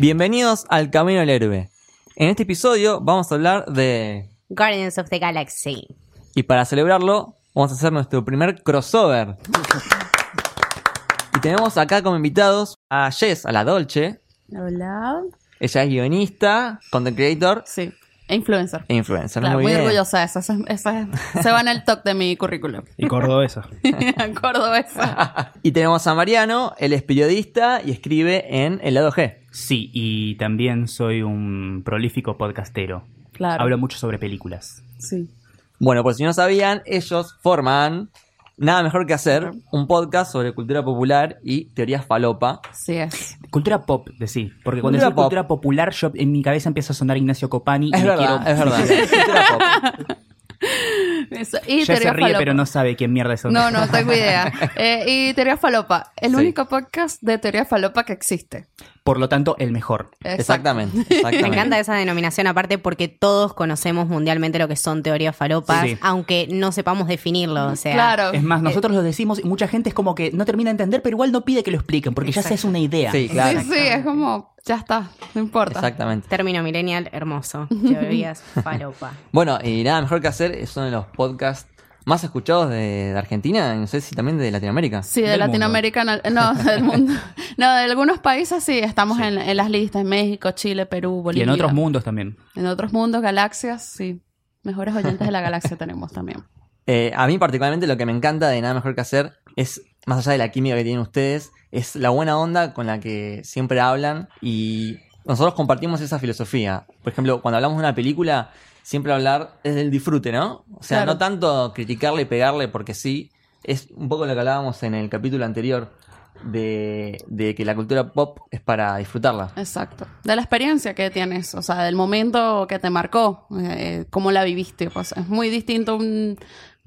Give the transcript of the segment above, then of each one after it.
Bienvenidos al Camino del Héroe. En este episodio vamos a hablar de... Guardians of the Galaxy. Y para celebrarlo, vamos a hacer nuestro primer crossover. Y tenemos acá como invitados a Jess, a la Dolce. Hola. Ella es guionista, content creator Sí. E influencer. e influencer. Claro, muy, bien. orgullosa de eso. Esa, esa- se va en el top de mi currículum. Y cordobesa. Cordobesa. Y tenemos a Mariano, él es periodista y escribe en El Lado G. Sí, y también soy un prolífico podcastero. Claro. Hablo mucho sobre películas. Sí. Bueno, pues si no sabían, ellos forman Nada Mejor que Hacer, un podcast sobre cultura popular y teorías falopa. Sí es. Cultura pop, decí. Porque cuando Cultura pop. cultura popular, yo en mi cabeza empieza a sonar Ignacio Copani. Es y me verdad, quiero- es verdad. Cultura pop. Eso. Y Ya se ríe, falopa. pero no sabe quién mierda es No, no tengo idea. Eh, y Teoría Falopa, el Sí. único podcast de Teoría Falopa que existe. Por lo tanto, el mejor. Exactamente. Me encanta esa denominación aparte porque todos conocemos mundialmente lo que son teorías falopas, Sí. aunque no sepamos definirlo. O sea, Claro. Es más, nosotros lo decimos y mucha gente es como que no termina de entender, pero igual no pide que lo expliquen, porque ya se hace una idea. Sí, claro. Sí, sí, es como, ya está, no importa. Exactamente. término millennial hermoso. Teorías falopa. Bueno, y nada mejor que hacer es uno de los podcasts más escuchados de, de Argentina, y no sé si también de Latinoamérica. Sí, de Latinoamérica, no, no, del mundo. No, de algunos países sí, estamos en, en las listas, en México, Chile, Perú, Y Bolivia. en otros mundos también. En otros mundos, galaxias, sí. Mejores oyentes de la galaxia tenemos también. Eh, a mí particularmente lo que me encanta de Nada Mejor que Hacer es, más allá de la química que tienen ustedes, es la buena onda con la que siempre hablan y nosotros compartimos esa filosofía. Por ejemplo, cuando hablamos de una película, siempre hablar es del disfrute, ¿no? O sea, Claro. no tanto criticarle y pegarle porque sí, es un poco lo que hablábamos en el capítulo anterior de, de que la cultura pop es para disfrutarla. Exacto. De la experiencia que tienes, o sea, del momento que te marcó, eh, cómo la viviste. Pues es muy distinto un-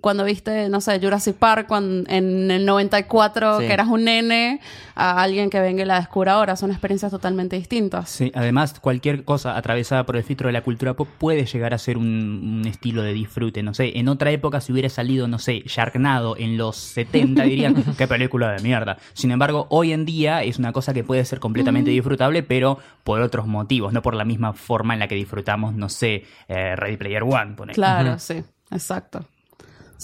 cuando viste, no sé, Jurassic Park en el 94, Sí. que eras un nene, a alguien que venga y la descubra ahora. Son experiencias totalmente distintas. Sí, además, cualquier cosa atravesada por el filtro de la cultura pop puede llegar a ser un, un estilo de disfrute. No sé, en otra época, si hubiera salido, no sé, Sharknado en los 70, dirían, qué película de mierda. Sin embargo, hoy en día es una cosa que puede ser completamente disfrutable, pero por otros motivos, no por la misma forma en la que disfrutamos, no sé, eh, Ready Player One. ponele. Claro, sí, exacto.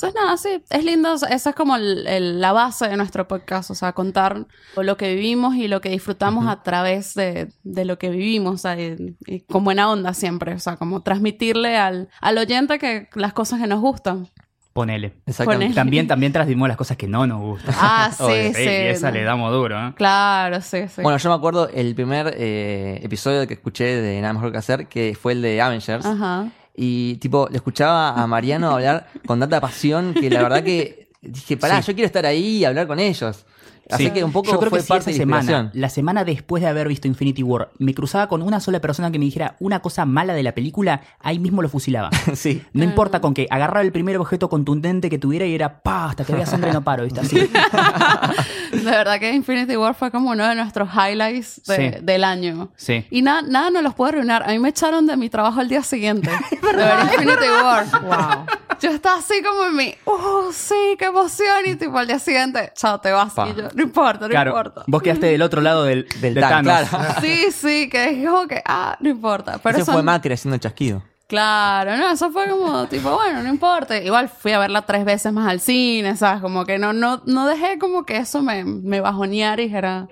Entonces, nada, sí, es lindo. Esa es como el- el- la base de nuestro podcast, o sea, contar lo que vivimos y lo que disfrutamos a través de, de lo que vivimos, o sea, y, y con buena onda siempre, o sea, como transmitirle al, al oyente que las cosas que nos gustan. Ponele. Exactamente. Ponele. También, también transmitimos las cosas que no nos gustan. Ah, sí, Obvio. sí. y esa no. le damos duro, ¿eh? Claro, sí, sí. Bueno, yo me acuerdo el primer eh, episodio que escuché de Nada Mejor que Hacer, que fue el de Avengers. Ajá. Y tipo, le escuchaba a Mariano hablar con tanta pasión que la verdad que dije, pará, Sí. yo quiero estar ahí y hablar con ellos. Así Sí. que un poco Yo creo fue que si parte esa de la semana, la semana después de haber visto Infinity War, me cruzaba con una sola persona que me dijera una cosa mala de la película, ahí mismo lo fusilaba. sí. No importa con que agarraba el primer objeto contundente que tuviera y era pa, hasta que vea sangre no paro, ¿viste? Así. De verdad que Infinity War fue como uno de nuestros highlights de- Sí. del año. Sí. Y nada, nada nos los puede arruinar. A mí me echaron de mi trabajo al día siguiente. de ver Infinity War. Wow. Yo estaba así como en mi, oh, sí, qué emoción. Y tipo al día siguiente, chao, te vas. Pa. Y yo, no importa, no Claro, importa. vos quedaste del otro lado del, Del de tan, Thanos. claro. Sí, sí, que es como que, ah, no importa. Pero Ese son- fue Macri haciendo el chasquido. Claro, no, eso fue como tipo, bueno, no importa. Igual fui a verla tres veces más al cine, ¿sabes? Como que no, no, no dejé como que eso me, me bajoneara y dijera,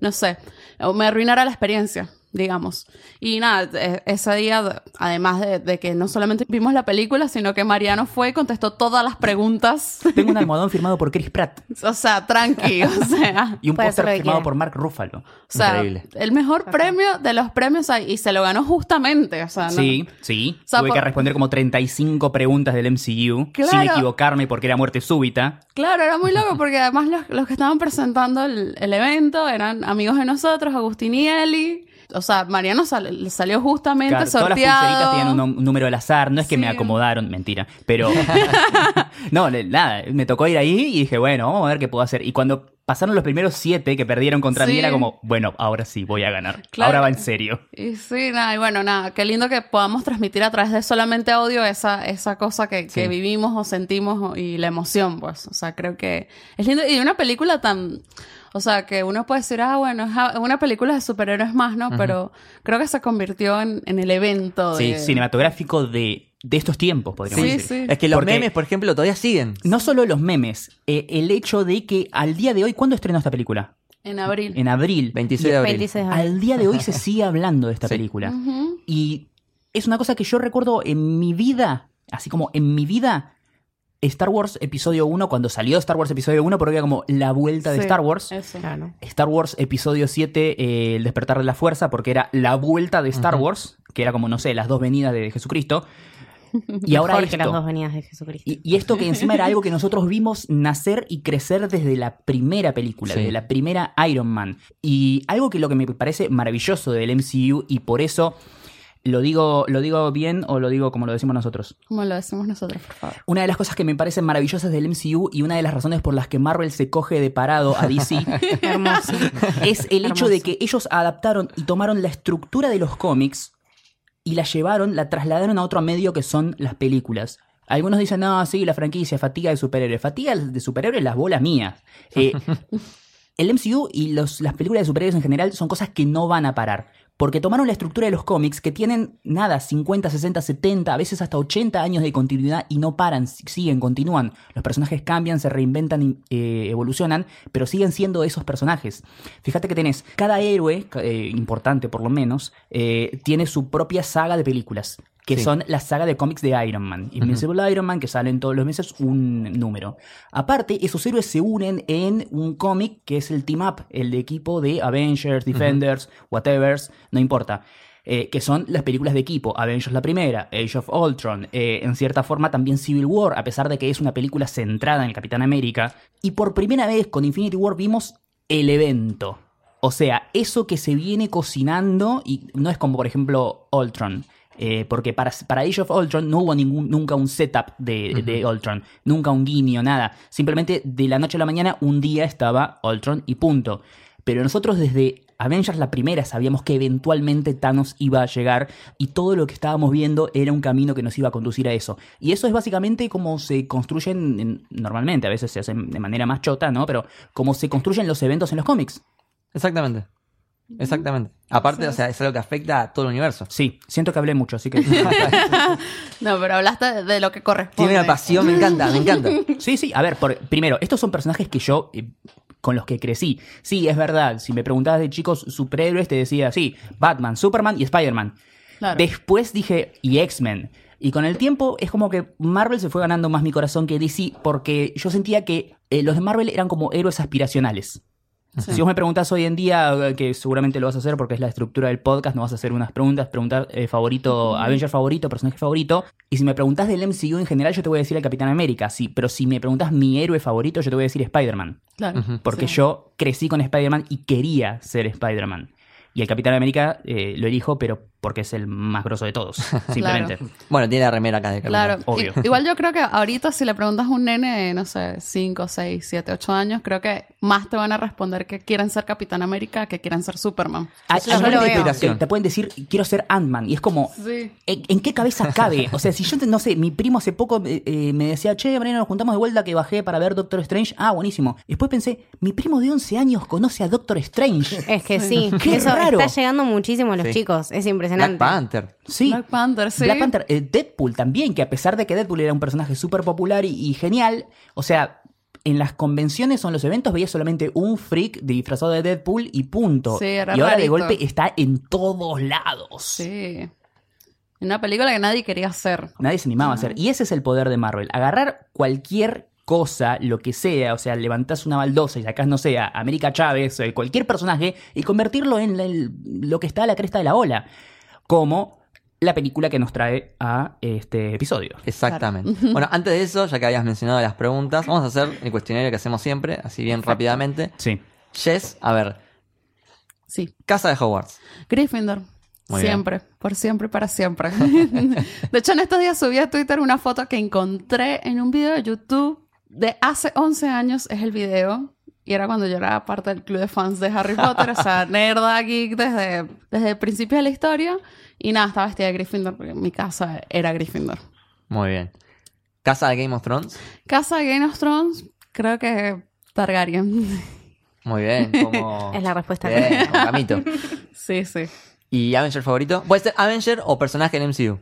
no sé, o me arruinara la experiencia, digamos. Y nada, e- ese día, además de, de que no solamente vimos la película, sino que Mariano fue y contestó todas las preguntas. Tengo un almohadón firmado por Chris Pratt o sea, tranqui, o sea. y un póster firmado quiera. por Mark Ruffalo. O sea, Increíble. el mejor premio de los premios ahí, y se lo ganó justamente, o sea, ¿no? Sí, sí. O sea, Tuve por- que responder como 35 preguntas del MCU sin Claro. equivocarme porque era muerte súbita. Claro, era muy loco porque además los, los que estaban presentando el, el evento eran amigos de nosotros, Agustín y Eli. O sea, Mariano sal- le salió justamente Claro, todas las sorteado. pulseritas tienen un, número al azar, no es que me acomodaron, mentira, pero no, nada, me tocó ir ahí y dije, bueno, vamos a ver qué puedo hacer. Y cuando pasaron los primeros siete que perdieron contra mí, era como, bueno, ahora sí voy a ganar, Claro. ahora va en serio. Y sí, nada, y bueno, nada, qué lindo que podamos transmitir a través de solamente audio esa, esa cosa que, que vivimos o sentimos y la emoción, pues. O sea, creo que es lindo. Y una película tan. O sea, que uno puede decir, ah, bueno, es una película de superhéroes más, ¿no? Pero creo que se convirtió en, en el evento Sí, de. cinematográfico de, de estos tiempos, podríamos Sí, decir. sí. Es que los Porque- memes, por ejemplo, todavía siguen. No solo los memes, eh, el hecho de que al día de hoy, ¿cuándo estrenó esta película? En abril. En abril. 26 de abril. 26 de abril. Al día de hoy se sigue hablando de esta Sí. película. Y es una cosa que yo recuerdo en mi vida, así como en mi vida, Star Wars Episodio 1, cuando salió Star Wars Episodio 1, porque era como la vuelta de Sí, Star Wars. Eso. Claro. Star Wars Episodio 7, eh, El despertar de la fuerza, porque era la vuelta de Star. Wars, que era como, no sé, las dos venidas de Jesucristo. Y ahora Mejor esto. que las dos venidas de Jesucristo. Y, y esto que encima era algo que nosotros vimos nacer y crecer desde la primera película, Sí. desde la primera Iron Man. Y algo que lo que me parece maravilloso del MCU, y por eso lo digo, lo digo bien o lo digo como lo decimos nosotros. Como lo decimos nosotros, por favor. Una de las cosas que me parecen maravillosas del MCU y una de las razones por las que Marvel se coge de parado a DC Hermoso. es el hecho de que ellos adaptaron y tomaron la estructura de los cómics y la llevaron, la trasladaron a otro medio que son las películas. Algunos dicen, no, sí, la franquicia, fatiga de superhéroes. Fatiga de superhéroes, las bolas mías. Eh, el MCU y los- las películas de superhéroes en general son cosas que no van a parar. Porque tomaron la estructura de los cómics que tienen, nada, 50, 60, 70, a veces hasta 80 años de continuidad y no paran, si- siguen, continúan. Los personajes cambian, se reinventan, eh, evolucionan, pero siguen siendo esos personajes. Fíjate que tenés, cada héroe, eh, importante por lo menos, eh, tiene su propia saga de películas. Que Sí. son la saga de cómics de Iron Man. Invincible Iron Man, que salen todos los meses un número. Aparte, esos héroes se unen en un cómic que es el Team Up, el de equipo de Avengers, Defenders, whatevers, no importa. eh, que son las películas de equipo. Avengers la primera, Age of Ultron, eh, en cierta forma también Civil War, a pesar de que es una película centrada en el Capitán América. Y por primera vez con Infinity War vimos el evento. O sea, eso que se viene cocinando y no es como por ejemplo Ultron. Eh, porque para, para Age of Ultron no hubo ningún, nunca un setup de, de Ultron, nunca un guiño, nada. Simplemente de la noche a la mañana un día estaba Ultron y punto. Pero nosotros desde Avengers la primera sabíamos que eventualmente Thanos iba a llegar y todo lo que estábamos viendo era un camino que nos iba a conducir a eso. Y eso es básicamente como se construyen en- normalmente, a veces se hacen de manera más chota, ¿no? Pero como se construyen los eventos en los cómics. Exactamente. Exactamente. Aparte, o sea, es algo que afecta a todo el universo. Sí, siento que hablé mucho, así que... No, pero hablaste de, de lo que corresponde. Tiene una pasión, me encanta, me encanta. Sí, sí, a ver, por- primero, estos son personajes que yo, eh, con los que crecí. Sí, es verdad, si me preguntabas de chicos superhéroes, te decía, sí, Batman, Superman y Spider-Man. Claro. Después dije, y X-Men. Y con el tiempo es como que Marvel se fue ganando más mi corazón que DC, porque yo sentía que eh, los de Marvel eran como héroes aspiracionales. Sí. Si vos me preguntás hoy en día, eh, que seguramente lo vas a hacer porque es la estructura del podcast, no vas a hacer unas preguntas, preguntar eh, favorito, Avenger favorito, personaje favorito. Y si me preguntás del MCU en general, yo te voy a decir el Capitán América, sí. Pero si me preguntás mi héroe favorito, yo te voy a decir Spider-Man. Claro. Porque Sí. yo crecí con Spider-Man y quería ser Spider-Man. Y el Capitán América eh, lo elijo, pero porque es el más grosso de todos, simplemente. Bueno, tiene la remera acá de. Claro, obvio. I- igual yo creo que ahorita si le preguntas a un nene de, no sé, 5, 6, 7, 8 años, creo que más te van a responder que quieren ser Capitán América que quieren ser Superman. Hay- Eso yo hay te, te pueden decir, quiero ser Ant-Man. Y es como, Sí. ¿En, en qué cabeza cabe? O sea, si yo, no sé, mi primo hace poco eh, eh, me decía, che, Mariano, nos juntamos de vuelta que bajé para ver Doctor Strange. Ah, buenísimo. Después pensé, mi primo de 11 años conoce a Doctor Strange. Es que sí, Qué eso raro. está llegando muchísimo a los Sí. chicos, es Black impresionante. Panther. Sí. Black Panther, sí. Black Panther, eh, Deadpool también, que a pesar de que Deadpool era un personaje súper popular y, y genial, o sea, en las convenciones o en los eventos veía solamente un freak disfrazado de Deadpool y punto. Sí, era y ahora de golpe está en todos lados. Sí. Una película que nadie quería hacer. Nadie se animaba a hacer. Y ese es el poder de Marvel. Agarrar cualquier cosa, lo que sea, o sea, levantás una baldosa y sacás, no sé, a América Chávez, eh, cualquier personaje, y convertirlo en el- lo que está a la cresta de la ola. Como la película que nos trae a este episodio. Exactamente. Bueno, antes de eso, ya que habías mencionado las preguntas, vamos a hacer el cuestionario que hacemos siempre, así bien rápidamente. Sí. Jess, a ver, Sí. Casa de Hogwarts. Gryffindor. Muy bien. siempre, por siempre y para siempre. de hecho, en estos días subí a Twitter una foto que encontré en un video de YouTube de hace 11 años. Es el video. Y era cuando yo era parte del club de fans de Harry Potter. o sea, nerda, geek desde, desde el principio de la historia. Y nada, estaba vestida de Gryffindor porque mi casa era Gryffindor. Muy bien. Casa de Game of Thrones. Casa de Game of Thrones, creo que Targaryen. Muy bien. Como... Es la respuesta Bien, Camito. sí, sí. ¿Y Avenger favorito? ¿Puede ser Avenger o personaje del MCU?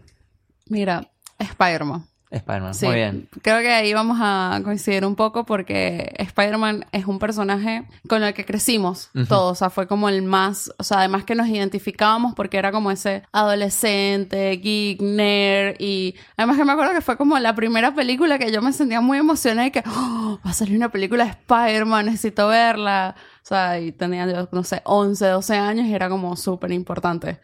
Mira, Spider-Man. Spider-Man. Sí, Muy bien. creo que ahí vamos a coincidir un poco porque Spider-Man es un personaje con el que crecimos todos. O sea, fue como el más, o sea, además que nos identificábamos porque era como ese adolescente, geek, nerd y además que me acuerdo que fue como la primera película que yo me sentía muy emocionada y que "Oh, va a salir una película de Spider-Man, necesito verla. O sea, y tenía yo, no sé, 11, 12 años y era como súper importante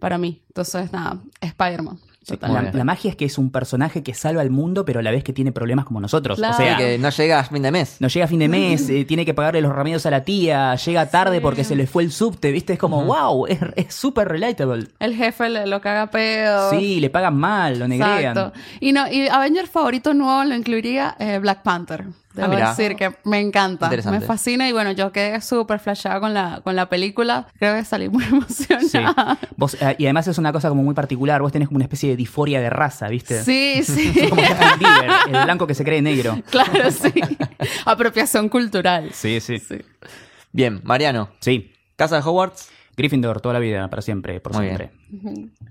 para mí. Entonces, nada, Spider-Man. La, magia es que es un personaje que salva al mundo, pero a la vez que tiene problemas como nosotros. Claro. O sea, Sí, que no llega a fin de mes. no llega a fin de mes, eh, tiene que pagarle los remedios a la tía, llega tarde Sí. porque se le fue el subte, ¿viste? Es como, wow, es es súper relatable. El jefe le, lo caga pedo. Sí, le pagan mal, lo negrean. Exacto. Y no, y Avenger favorito nuevo lo incluiría eh, Black Panther. Debo mira. decir que me encanta, me fascina y bueno, yo quedé súper flashada con la, con la película. Creo que salí muy Sí. emocionada. Vos, eh, y además es una cosa como muy particular, vos tenés como una especie de disforia de raza, ¿viste? Sí, sí. Como Bieber, el blanco que se cree negro. claro, sí. Apropiación cultural. Sí, sí. Sí. Bien, Mariano. Sí. Casa de Hogwarts. Gryffindor toda la vida, para siempre, por Muy siempre.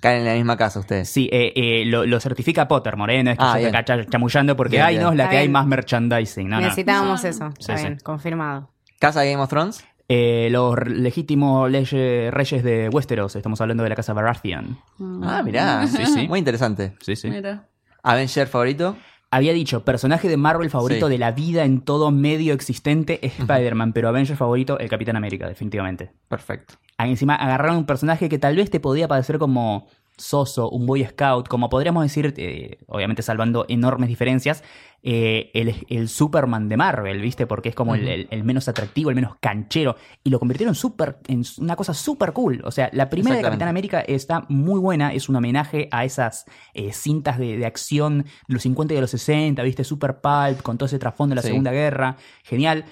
Caen en la misma casa ustedes. Sí, eh, eh, lo, lo certifica Potter, Moreno, es que Ah, yo bien. te cacha- chamullando porque, Bien, ay, bien. no, es la Está que hay bien. más merchandising. No, no. Necesitábamos eso. Sí, Está sí. bien, confirmado. Casa de Game of Thrones. Eh, los legítimos reyes de Westeros, estamos hablando de la casa Baratheon. Ah, mirá. Sí, sí. Muy interesante. Sí, sí. Mira. Avenger favorito. Había dicho, personaje de Marvel favorito Sí. de la vida en todo medio existente es Spider-Man, pero Avenger favorito, el Capitán América, definitivamente. Perfecto. Ah, Encima agarraron un personaje que tal vez te podía parecer como soso, un boy scout, como podríamos decir, eh, obviamente salvando enormes diferencias, eh, el, el Superman de Marvel, ¿viste? Porque es como el, el- el menos atractivo, el menos canchero, y lo convirtieron super, en una cosa súper cool. O sea, la primera de. Capitán América está muy buena, es un homenaje a esas eh, cintas de, de acción de los 50 y de los 60, ¿viste? Super pulp, con todo ese trasfondo de la Sí. Segunda Guerra, genial.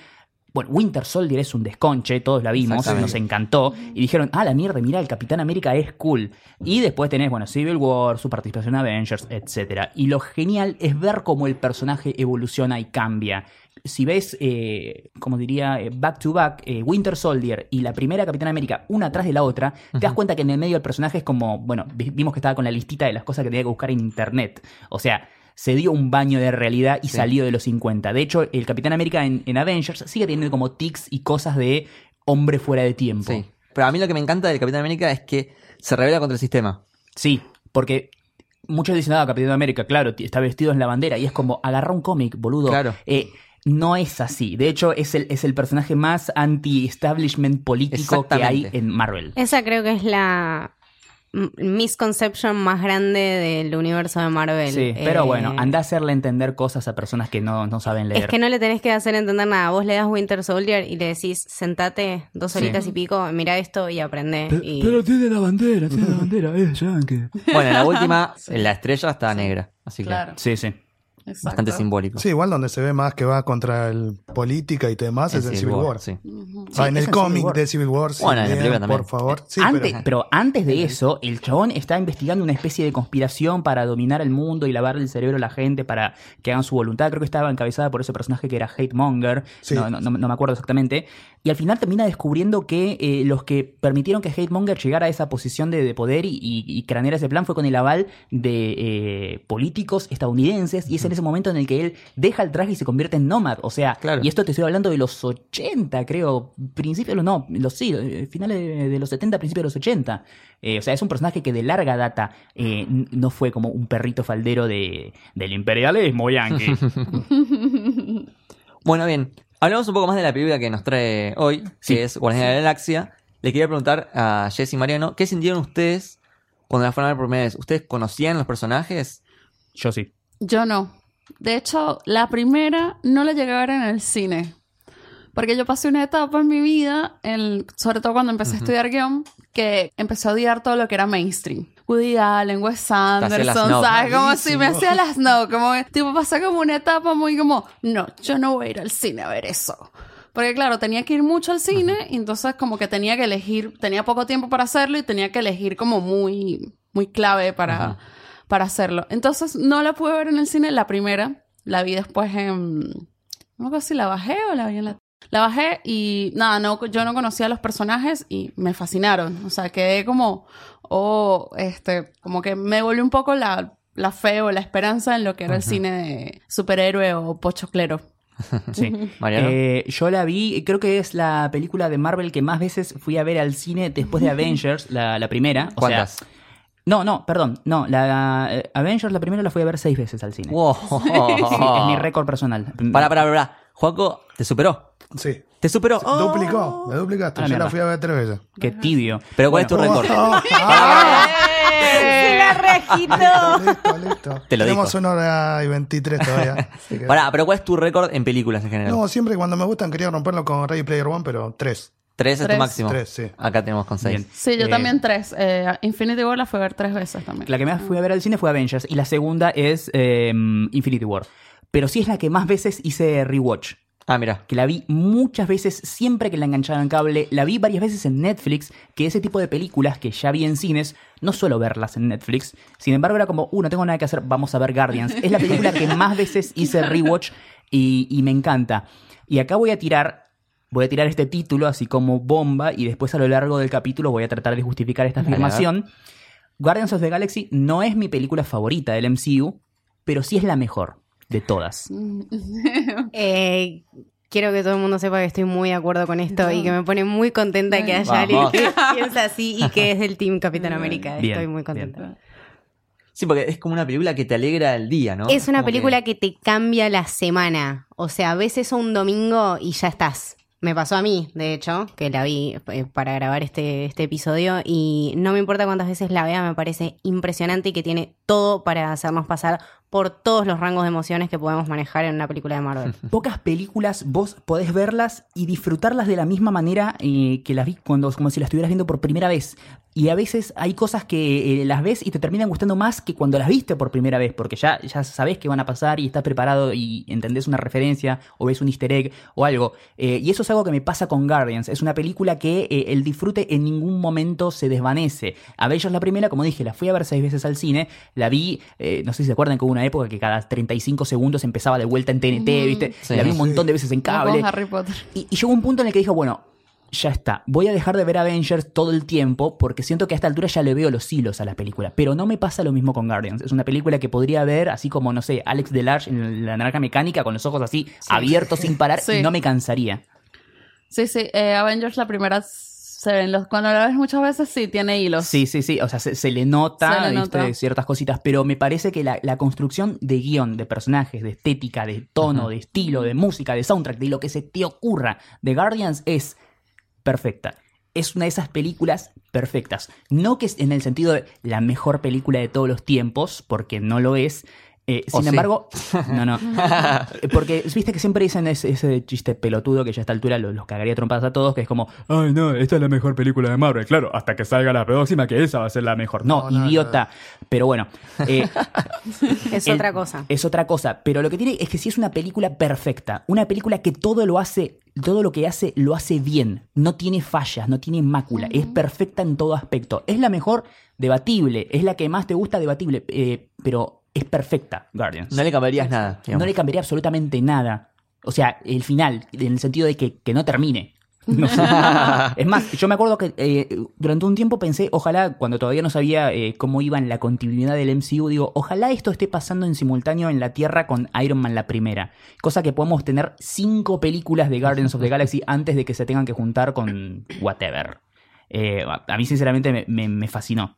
Bueno, Winter Soldier es un desconche, todos la vimos, nos encantó. Y dijeron, ah, la mierda, mira, el Capitán América es cool. Y después tenés, bueno, Civil War, su participación en Avengers, etc. Y lo genial es ver cómo el personaje evoluciona y cambia. Si ves, eh, como diría, eh, back to back, eh, Winter Soldier y la primera Capitán América, una atrás de la otra, te das cuenta que en el medio del personaje es como, bueno, vi- vimos que estaba con la listita de las cosas que tenía que buscar en internet. O sea, se dio un baño de realidad y Sí. salió de los 50. De hecho, el Capitán América en, en Avengers sigue teniendo como tics y cosas de hombre fuera de tiempo. Sí. Pero a mí lo que me encanta del Capitán América es que se revela contra el sistema. Sí, porque muchos dicen, ah, Capitán América, claro, está vestido en la bandera. Y es como, agarra un cómic, boludo. Claro. Eh, no es así. De hecho, es el, es el personaje más anti-establishment político que hay en Marvel. Esa creo que es la misconception más grande del universo de Marvel. Sí, pero Eh, bueno, anda a hacerle entender cosas a personas que no, no saben leer. Es que no le tenés que hacer entender nada. Vos le das Winter Soldier y le decís, sentate dos Sí. horitas y pico, mira esto y aprende. y... tiene la bandera, tiene la bandera, es yankee. Bueno, en la última, la estrella está negra. Así que Claro. Sí, sí. Exacto. bastante simbólico. Sí, igual donde se ve más que va contra el política y demás es en Civil War. sí. Ah, en es el en cómic de Civil War, sí, Bueno, en la lean, película también. por favor. Sí, antes, pero- pero... antes de eso, el chabón está investigando una especie de conspiración para dominar el mundo y lavarle el cerebro a la gente para que hagan su voluntad. Creo que estaba encabezada por ese personaje que era Hate Monger. Sí. No, no- no- no me acuerdo exactamente. Y al final termina descubriendo que eh, los que permitieron que Hate Monger llegara a esa posición de, de poder y, y, ese plan fue con el aval de eh, políticos estadounidenses. Y es en ese momento en el que él deja el traje y se convierte en nómad. O sea, Claro. y esto te estoy hablando de los 80, creo. Principios, de los- no, los sí, eh, finales de, los 70, principios de los 80. Eh, o sea, es un personaje que de larga data eh, no fue como un perrito faldero de, del imperialismo yankee. Bueno, bien. Hablamos un poco más de la película que nos trae hoy, Sí. que es Guardianes de la Galaxia. Le quería preguntar a Jess y Mariano, ¿qué sintieron ustedes cuando la fueron a ver por primera vez? ¿Ustedes conocían los personajes? Yo sí. Yo no. De hecho, la primera no la llegué a ver en el cine. Porque yo pasé una etapa en mi vida, en- sobre todo cuando empecé a estudiar guion, que empecé a odiar todo lo que era mainstream. Woody Allen, Wes Anderson. ¿sabes? Como si me hacía las no, como tipo, pasé como una etapa muy como, no, yo no voy a ir al cine a ver eso. Porque claro, tenía que ir mucho al cine, y entonces como que tenía que elegir, tenía poco tiempo para hacerlo y tenía que elegir como muy, muy clave para. Para hacerlo. Entonces no la pude ver en el cine, la primera, la vi después en, no acuerdo si la bajé o la vi en la... La bajé y nada, no, yo no conocía a los personajes y me fascinaron. O sea, quedé como, oh, este, como que me volvió un poco la, la fe o la esperanza en lo que era el cine de superhéroe o pochoclero. Sí. Mariano. Eh, yo la vi, creo que es la película de Marvel que más veces fui a ver al cine después de Avengers, la, la primera. O sea, ¿Cuántas? No, no, perdón. No, la eh, Avengers, la primera, la fui a ver seis veces al cine. Wow. Sí, es mi récord personal. Pará, pará, pará. Juaco, ¿te superó? Sí. ¿Te superó? Oh. Duplicó, me duplicaste. A la Yo la fui a ver tres veces. Qué tibio. Pero ¿cuál es tu récord? Oh, ah, ¡Se la reagitó! listo, listo. Te lo Tenemos dijo. una hora y 23 todavía. así que- Pará, pero ¿cuál es tu récord en películas en general? No, siempre cuando me gustan quería romperlo con Ready Player One, pero tres. Tres es tu Tres. máximo. Tres, sí. Acá tenemos con seis. Bien. Sí, yo Eh, también tres. Eh, Infinity War la fui a ver tres veces también. La que más fui a ver al cine fue Avengers y la segunda es eh, Infinity War. Pero sí es la que más veces hice rewatch. Ah, mira. que la vi muchas veces, siempre que la enganchaba en cable, la vi varias veces en Netflix, que ese tipo de películas que ya vi en cines, no suelo verlas en Netflix. Sin embargo, era como, uh, no tengo nada que hacer, vamos a ver Guardians. Es la película que más veces hice rewatch y, y me encanta. Y acá voy a tirar, voy a tirar este título así como bomba y después a lo largo del capítulo voy a tratar de justificar esta afirmación. Guardians of the Galaxy no es mi película favorita del MCU, pero sí es la mejor de todas. Eh, quiero que todo el mundo sepa que estoy muy de acuerdo con esto y que me pone muy contenta que haya alguien Vamos. que piensa así y que es del Team Capitán América. Bien, Estoy muy bien. contenta. Sí, porque es como una película que te alegra el día, ¿no? Es una Como película que... te cambia la semana. O sea, ves eso un domingo y ya estás. Me pasó a mí, de hecho, que la vi eh, para grabar este, este episodio y no me importa cuántas veces la vea, me parece impresionante y que tiene todo para hacernos pasar por todos los rangos de emociones que podemos manejar en una película de Marvel. pocas películas vos podés verlas y disfrutarlas de la misma manera eh, que las vi cuando como si las estuvieras viendo por primera vez. Y a veces hay cosas que eh, las ves y te terminan gustando más que cuando las viste por primera vez, porque ya, ya sabes que van a pasar y estás preparado y entendés una referencia o ves un easter egg o algo. Eh, y eso es algo que me pasa con Guardians. Es una película que eh, el disfrute en ningún momento se desvanece. Avengers la primera, como dije, la fui a ver seis veces al cine. La vi, eh, no sé si se acuerdan que hubo una época que cada 35 segundos empezaba de vuelta en TNT, ¿viste? Sí. La vi un montón de veces en cable. Harry Potter. Y, y llegó un punto en el que dijo, bueno, ya está, voy a dejar de ver Avengers todo el tiempo porque siento que a esta altura ya le veo los hilos a la película. Pero no me pasa lo mismo con Guardians. Es una película que podría ver así como, no sé, Alex Delarge en la naranja mecánica con los ojos así abiertos sin parar Sí. y no me cansaría. Sí, sí. eh, Avengers la primera se ven los... Cuando la ves muchas veces sí tiene hilos. Sí, sí, sí. O sea, se, se le nota, ciertas cositas, pero me parece que la, la construcción de guion, de personajes, de estética, de tono, de estilo, de música, de soundtrack, de lo que se te ocurra de Guardians es perfecta. Es una de esas películas perfectas. No que es en el sentido de la mejor película de todos los tiempos, porque no lo es. Eh, ¿O sin sí? embargo, no, no. Porque viste que siempre dicen ese, ese chiste pelotudo que ya a esta altura los, los cagaría trompadas a todos, que es como, ay no, esta es la mejor película de Marvel, claro, hasta que salga la próxima, que esa va a ser la mejor. No, No, no, idiota. Pero bueno, eh, Es el- otra cosa. Es otra cosa. Pero lo que tiene es que sí es una película perfecta. Una película que todo lo hace, todo lo que hace, lo hace bien. No tiene fallas, no tiene mácula. Es perfecta en todo aspecto. Es la mejor, debatible. Es la que más te gusta, debatible. eh, pero es perfecta, Guardians. No le cambiarías nada. digamos. No le cambiaría absolutamente nada. O sea, el final, en el sentido de que, que no termine. No sé. es más, yo me acuerdo que eh, durante un tiempo pensé, ojalá, cuando todavía no sabía eh, cómo iba en la continuidad del MCU, digo, ojalá esto esté pasando en simultáneo en la Tierra con Iron Man la primera. Cosa que podemos tener cinco películas de Guardians of the Galaxy antes de que se tengan que juntar con whatever. Eh, a mí, sinceramente, me, me- me fascinó.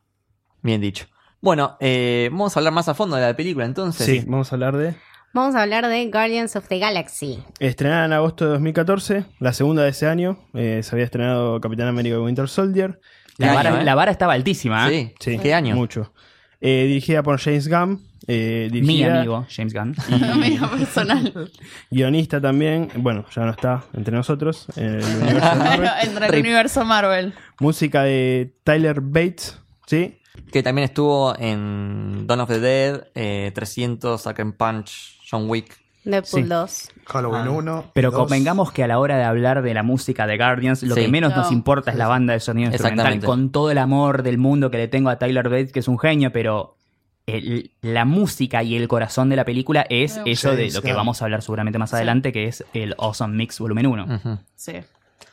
Bien dicho. Bueno, eh, vamos a hablar más a fondo de la película entonces. Sí, vamos a hablar de. Vamos a hablar de Guardians of the Galaxy. Estrenada en agosto de 2014, la segunda de ese año. eh, se había estrenado Capitán América Winter Soldier. La, año, vara, eh? la vara estaba altísima. ¿eh? Sí. ¿Qué año? Mucho. Eh, dirigida por James Gunn. eh, Mi amigo, James Gunn. Amigo personal. Guionista también, bueno, ya no está entre nosotros. en el universo Marvel. Entre el universo Marvel. Música de Tyler Bates, ¿sí? Que también estuvo en Dawn of the Dead, eh, 300, Sucker Punch, John Wick. Deadpool Sí. 2. Halloween Ah. 1. Pero dos. convengamos que a la hora de hablar de la música de Guardians, lo Sí. que menos No. nos importa es la banda de sonido instrumental, Exactamente. con todo el amor del mundo que le tengo a Tyler Bates, que es un genio, pero el- la música y el corazón de la película es eso de lo que vamos a hablar seguramente más Sí. adelante, que es el Awesome Mix Volumen 1. Ujú. Sí.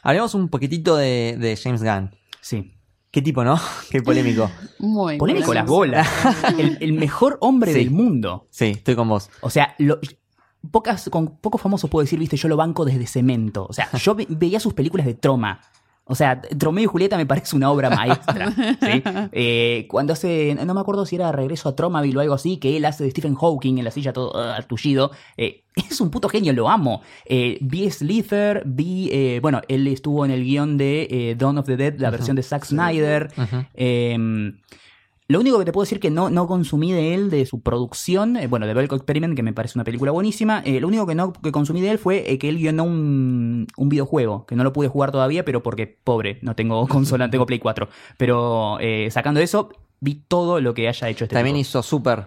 Hablemos un poquitito de, de James Gunn. Sí. Qué tipo, ¿no? Qué polémico. Muy Polémico las bolas. el, el mejor hombre Sí. del mundo. Sí, estoy con vos. O sea, lo- pocas, con pocos famosos puedo decir, viste, yo lo banco desde cemento. O sea, yo ve- veía sus películas de troma. O sea, Tromeo y Julieta me parece una obra maestra. ¿sí? Eh, cuando hace, no me acuerdo si era Regreso a Tromaville o algo así, que él hace de Stephen Hawking en la silla todo uh, tullido. Eh, es un puto genio, lo amo. Eh, vi Slither, vi, eh, bueno, él estuvo en el guion de Dawn of the Dead, la versión de Zack Snyder. Eh, lo único que te puedo decir que no, no consumí de él, de su producción, eh, bueno, de Belko Experiment, que me parece una película buenísima, eh, lo único que no que consumí de él fue eh, que él guionó un, un videojuego, que no lo pude jugar todavía, pero porque, pobre, no tengo consola, tengo Play 4. Pero sacando eso, vi todo lo que haya hecho este También tipo. hizo Super.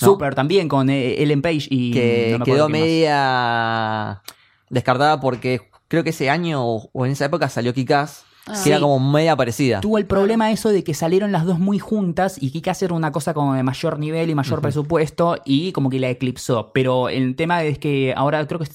¿no? Super también con Ellen Page y... que no me acuerdo quedó quién más. media descartada porque creo que ese año o o en esa época salió Kikaz, Ah. que era como media parecida. Tuvo el problema eso de que salieron las dos muy juntas y Kika hacer una cosa como de mayor nivel y mayor presupuesto y como que la eclipsó. Pero el tema es que ahora creo que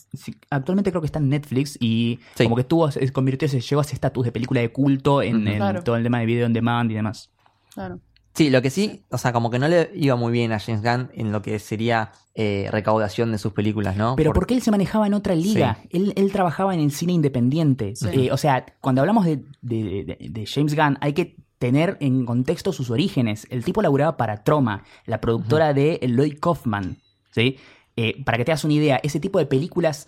actualmente creo que está en Netflix y Sí. como que tuvo, se convirtió, se llegó a ese estatus de película de culto en, Ujú. en Claro. todo el tema de video on demand y demás. Claro. Sí, lo que sí, o sea, como que no le iba muy bien a James Gunn en lo que sería eh, recaudación de sus películas, ¿no? Pero Por- porque él se manejaba en otra liga. Él, él trabajaba en el cine independiente. Sí. Eh, o sea, cuando hablamos de, de- de- de James Gunn, hay que tener en contexto sus orígenes. El tipo laburaba para Troma, la productora de Lloyd Kaufman. ¿sí? Eh, para que te hagas una idea, ese tipo de películas,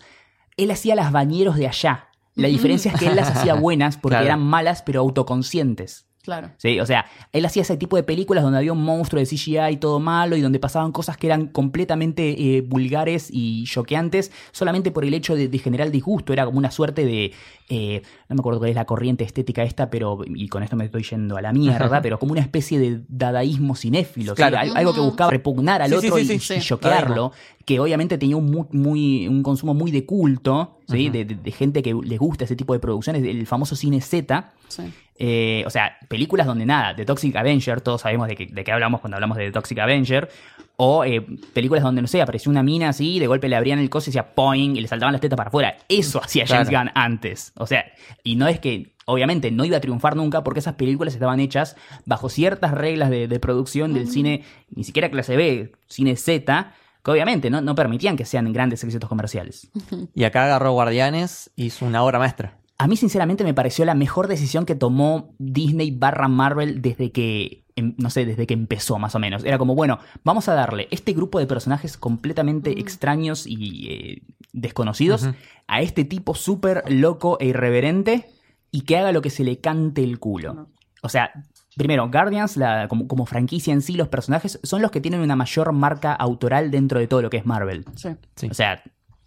él hacía las bañeros de allá. La diferencia es que él las hacía buenas porque Claro. eran malas pero autoconscientes. Claro. Sí, o sea, él hacía ese tipo de películas donde había un monstruo de CGI y todo malo y donde pasaban cosas que eran completamente eh, vulgares y choqueantes solamente por el hecho de, de generar disgusto. Era como una suerte de. eh, no me acuerdo cuál es la corriente estética esta, pero. Y con esto me estoy yendo a la mierda, pero como una especie de dadaísmo cinéfilo. Claro. Al- Algo que buscaba repugnar al Sí, otro sí, y, sí, y sí. choquearlo. Que obviamente tenía un, mu- muy, un consumo muy de culto, ¿sí? De, de- de gente que le gusta ese tipo de producciones, el famoso cine Z. Sí. Eh, o sea, películas donde nada, The Toxic Avenger, todos sabemos de, qué- de qué hablamos cuando hablamos de The Toxic Avenger. O eh, películas donde, no sé, apareció una mina así, de golpe le abrían el coso y decía poing y le saltaban las tetas para afuera. Eso hacía James Claro. Gunn antes. O sea, y no es que, obviamente, no iba a triunfar nunca porque esas películas estaban hechas bajo ciertas reglas de, de producción del cine, ni siquiera clase B, cine Z, que obviamente no, no permitían que sean grandes éxitos comerciales. Y acá agarró Guardianes, hizo una obra maestra. A mí, sinceramente, me pareció la mejor decisión que tomó Disney barra Marvel desde que, em- no sé, desde que empezó, más o menos. Era como, bueno, vamos a darle este grupo de personajes completamente extraños y eh, desconocidos a este tipo súper loco e irreverente y que haga lo que se le cante el culo. O sea, primero, Guardians, la- como, como franquicia en sí, los personajes son los que tienen una mayor marca autoral dentro de todo lo que es Marvel. Sí. Sí. O sea,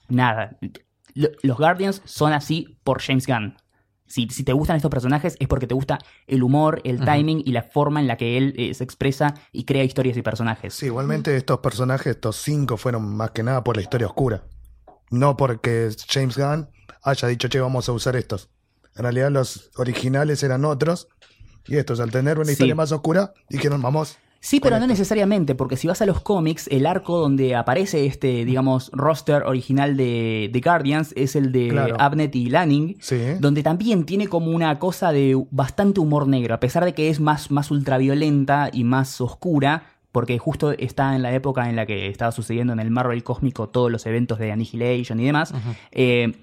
nada. Lo- Los Guardians son así por James Gunn. Si, si te gustan estos personajes es porque te gusta el humor, el timing y la forma en la que él eh, se expresa y crea historias y personajes. Sí, igualmente estos personajes, estos cinco, fueron más que nada por la historia oscura. No porque James Gunn haya dicho, che, vamos a usar estos. En realidad los originales eran otros. Y estos, al tener una Sí. historia más oscura, dijeron, vamos. Sí, pero no necesariamente, porque si vas a los cómics, el arco donde aparece este, digamos, roster original de, de Guardians es el de Claro. Abnett y Lanning. Sí. donde también tiene como una cosa de bastante humor negro, a pesar de que es más, más ultraviolenta y más oscura, porque justo está en la época en la que estaba sucediendo en el Marvel cósmico todos los eventos de Annihilation y demás, eh,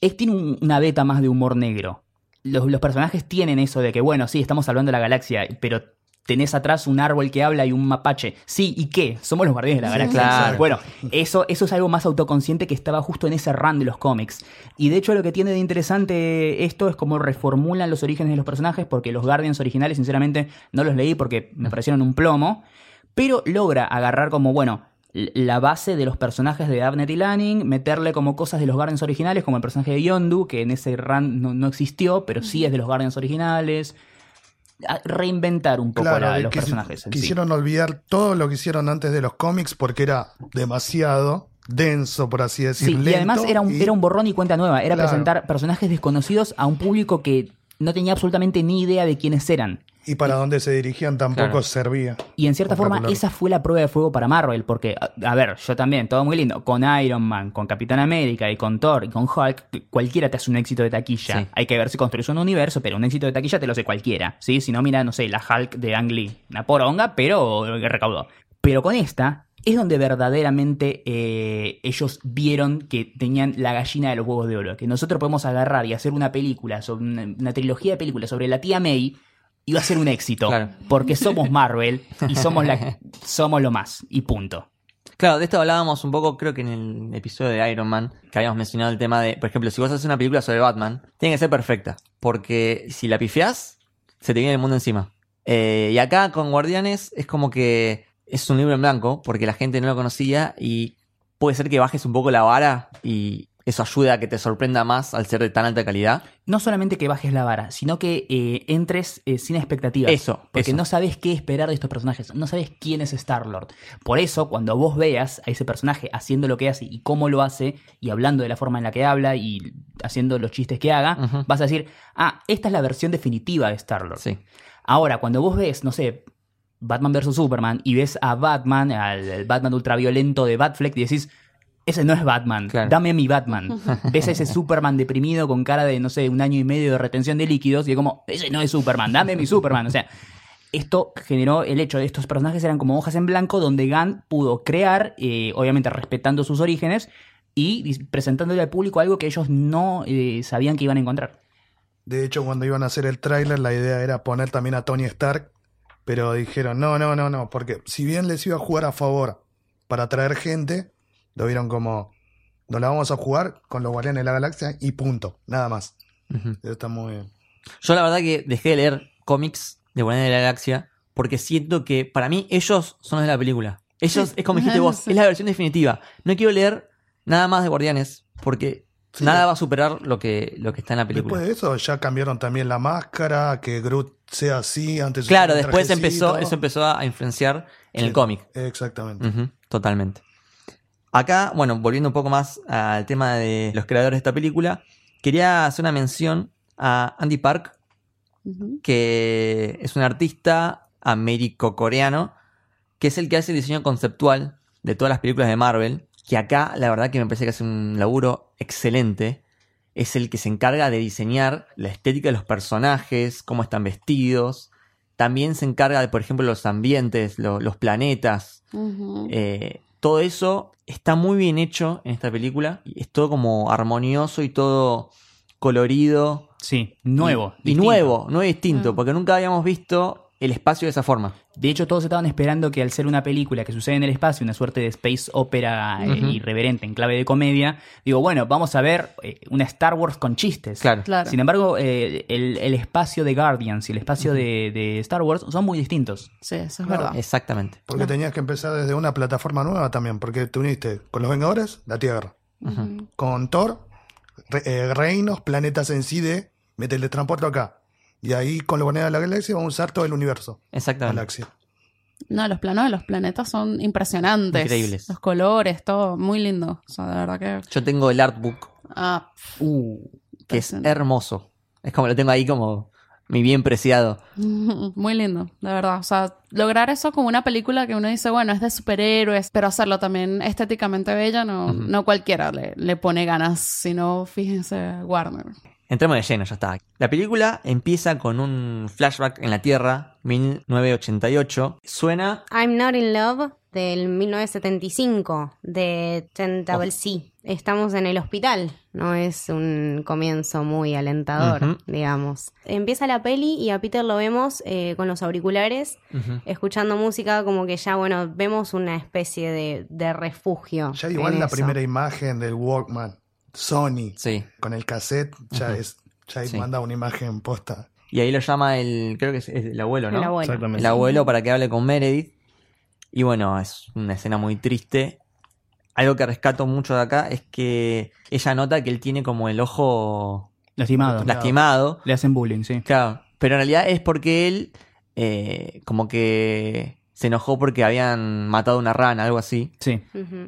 es, tiene un- una beta más de humor negro. Los, los personajes tienen eso de que, bueno, sí, estamos hablando de la galaxia, pero tenés atrás un árbol que habla y un mapache. Sí, ¿y qué? Somos los guardianes de la galaxia. claro. Bueno, eso, eso es algo más autoconsciente que estaba justo en ese run de los cómics. Y de hecho lo que tiene de interesante esto es cómo reformulan los orígenes de los personajes, porque los Guardians originales, sinceramente, no los leí porque me parecieron un plomo. pero logra agarrar como, bueno, la base de los personajes de Abnett y Lanning, meterle como cosas de los Guardians originales, como el personaje de Yondu, que en ese run no, no existió, pero sí es de los Guardians originales. A- reinventar un poco Claro, la- de los que personajes. sí. quisieron olvidar todo lo que hicieron antes de los cómics porque era demasiado denso, por así decir. Sí, y además era un, y- era un borrón y cuenta nueva. Era Claro. presentar personajes desconocidos a un público que no tenía absolutamente ni idea de quiénes eran. Y para dónde se dirigían tampoco Claro. servía. Y en cierta forma esa fue la prueba de fuego para Marvel, porque, a, a ver, yo también, todo muy lindo, con Iron Man, con Capitán América y con Thor y con Hulk, cualquiera te hace un éxito de taquilla. Sí. Hay que ver si construyes un universo, pero un éxito de taquilla te lo hace cualquiera, ¿sí? Si no, mira, no sé, la Hulk de Ang Lee, una poronga, pero que recaudó. Pero con esta es donde verdaderamente eh, ellos vieron que tenían la gallina de los huevos de oro, que nosotros podemos agarrar y hacer una película, sobre una, una trilogía de películas sobre la tía May, va a ser un éxito. Claro. Porque somos Marvel y somos, la, somos lo más. Y punto. Claro, de esto hablábamos un poco, creo que en el episodio de Iron Man, que habíamos mencionado el tema de, por ejemplo, si vos haces una película sobre Batman, tiene que ser perfecta, porque si la pifiás, se te viene el mundo encima. Eh, y acá con Guardianes es como que es un libro en blanco, porque la gente no lo conocía y puede ser que bajes un poco la vara y eso ayuda a que te sorprenda más al ser de tan alta calidad. No solamente que bajes la vara, sino que eh, entres eh, sin expectativas. Eso, Porque eso. no sabes qué esperar de estos personajes. No sabes quién es Star-Lord. Por eso, cuando vos veas a ese personaje haciendo lo que hace y cómo lo hace, y hablando de la forma en la que habla y haciendo los chistes que haga, vas a decir, ah, esta es la versión definitiva de Star-Lord. Sí. Ahora, cuando vos ves, no sé, Batman vs. Superman y ves a Batman, al Batman ultraviolento de Batfleck y decís, ese no es Batman, Claro. dame mi Batman. ves a ese Superman deprimido con cara de, no sé, un año y medio de retención de líquidos y es como, ese no es Superman, dame mi Superman. O sea, esto generó el hecho de estos personajes eran como hojas en blanco donde Gunn pudo crear, eh, obviamente respetando sus orígenes y presentándole al público algo que ellos no eh, sabían que iban a encontrar. De hecho, cuando iban a hacer el tráiler, la idea era poner también a Tony Stark, pero dijeron, no, no, no, no, porque si bien les iba a jugar a favor para atraer gente, lo vieron como, no la vamos a jugar con los Guardianes de la Galaxia y punto, nada más. Ujú. Eso Está muy bien. Yo la verdad que dejé de leer cómics de Guardianes de la Galaxia porque siento que para mí ellos son los de la película. Ellos, es como dijiste vos, es la versión definitiva. No quiero leer nada más de Guardianes porque Sí. nada va a superar lo que, lo que está en la película. Después de eso ya cambiaron también la máscara, que Groot sea así, antes claro, después empezó, eso empezó a influenciar en Sí, el cómic. Exactamente. Totalmente. Acá, bueno, volviendo un poco más al tema de los creadores de esta película, quería hacer una mención a Andy Park, que es un artista américo-coreano, que es el que hace el diseño conceptual de todas las películas de Marvel, que acá la verdad que me parece que hace un laburo excelente. Es el que se encarga de diseñar la estética de los personajes, cómo están vestidos. También se encarga de, por ejemplo, los ambientes, lo- los planetas. Eh, todo eso está muy bien hecho en esta película. Es todo como armonioso y todo colorido. Sí, nuevo. Y, y nuevo, nuevo y distinto, Mm. porque nunca habíamos visto el espacio de esa forma. De hecho, todos estaban esperando que al ser una película que sucede en el espacio, una suerte de space opera eh, irreverente en clave de comedia, digo, bueno, vamos a ver eh, una Star Wars con chistes. Claro. Claro. Sin embargo, eh, el, el espacio de Guardians y el espacio de, de Star Wars son muy distintos. Sí, eso es Claro. verdad. Exactamente. Porque tenías que empezar desde una plataforma nueva también, porque te uniste con los Vengadores, la Tierra. Con Thor, re- eh, reinos, planetas en sí de, me teletransporto acá. Y ahí con los Guardianes de la Galaxia vamos a usar todo el universo. Exactamente. Galaxia. No, los planos de los planetas son impresionantes. Increíbles. Los colores, todo muy lindo. O sea, de verdad que. Yo tengo el artbook, Ah, Uh, que es hermoso. Es como lo tengo ahí como mi bien preciado. Muy lindo, de verdad. O sea, lograr eso como una película que uno dice, bueno, es de superhéroes, pero hacerlo también estéticamente bella, no, no cualquiera le, le pone ganas, sino fíjense, Warner. Entremos de lleno, ya está. La película empieza con un flashback en la Tierra, 1988. Suena I'm Not in Love del 1975 de Tentable Sea. Estamos en el hospital, no es un comienzo muy alentador, digamos. Empieza la peli y a Peter lo vemos eh, con los auriculares, escuchando música, como que ya, bueno, vemos una especie de, de refugio. Ya igual la eso. primera imagen del Walkman, Sony, Sí. con el cassette, ya es, ya Sí. manda una imagen posta. Y ahí lo llama el, creo que es, es el abuelo, ¿no? El abuelo. Exactamente. El abuelo para que hable con Meredith. Y bueno, es una escena muy triste. Algo que rescato mucho de acá es que ella nota que él tiene como el ojo Lastimado. lastimado. Le hacen bullying, sí. Claro, pero en realidad es porque él eh, como que se enojó porque habían matado una rana, algo así. Sí.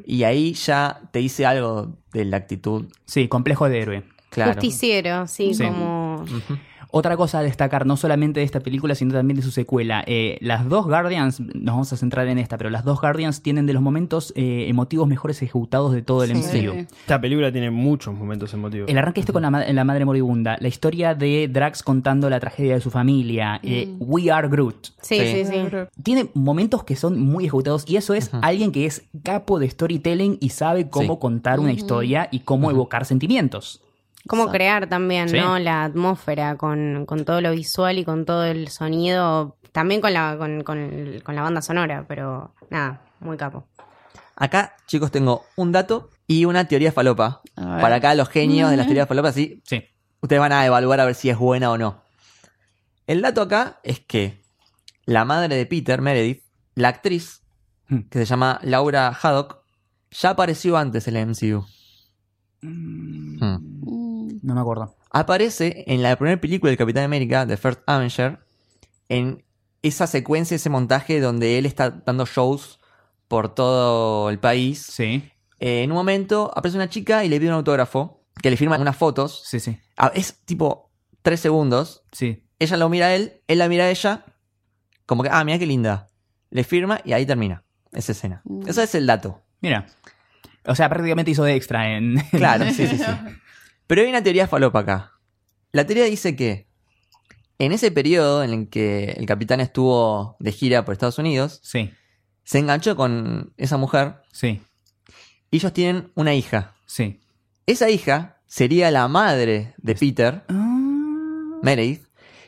Y ahí ya te dice algo de la actitud. sí, complejo de héroe. Claro. Justiciero, sí, Sí. como... Otra cosa a destacar, no solamente de esta película, sino también de su secuela. Eh, las dos Guardians, nos vamos a centrar en esta, pero las dos Guardians tienen de los momentos eh, emotivos mejores ejecutados de todo el Sí. MCU. Esta película tiene muchos momentos emotivos. El arranque este con la, ma- la madre moribunda, la historia de Drax contando la tragedia de su familia, eh, We Are Groot. Sí, Sí. sí, sí. Tiene momentos que son muy ejecutados y eso es alguien que es capo de storytelling y sabe cómo Sí. contar una historia y cómo evocar sentimientos. Cómo Exacto. crear también, Sí. ¿no? La atmósfera con, con todo lo visual y con todo el sonido. También con la, con, con con la banda sonora, pero nada, muy capo. Acá, chicos, tengo un dato y una teoría falopa. Para acá, los genios de las teorías falopas, sí, Sí. ustedes van a evaluar a ver si es buena o no. El dato acá es que la madre de Peter, Meredith, la actriz, Hmm. que se llama Laura Haddock, ya apareció antes en la MCU. Hmm. No me acuerdo. Aparece en la primera película del Capitán América, The First Avenger, en esa secuencia, ese montaje donde él está dando shows por todo el país. Sí, Eh, en un momento aparece una chica y le pide un autógrafo, que le firma unas fotos. sí, sí. Ah, Es tipo tres segundos. Sí. Ella lo mira a él, él la mira a ella, como que, ah, mira qué linda. Le firma y ahí termina esa escena. Mm. Ese es el dato. Mira. O sea, prácticamente hizo de extra en. Claro, sí, sí, sí. Pero hay una teoría falopa acá. La teoría dice que en ese periodo en el que el capitán estuvo de gira por Estados Unidos, Sí, se enganchó con esa mujer sí, y ellos tienen una hija. sí. Esa hija sería la madre de Peter, Meredith,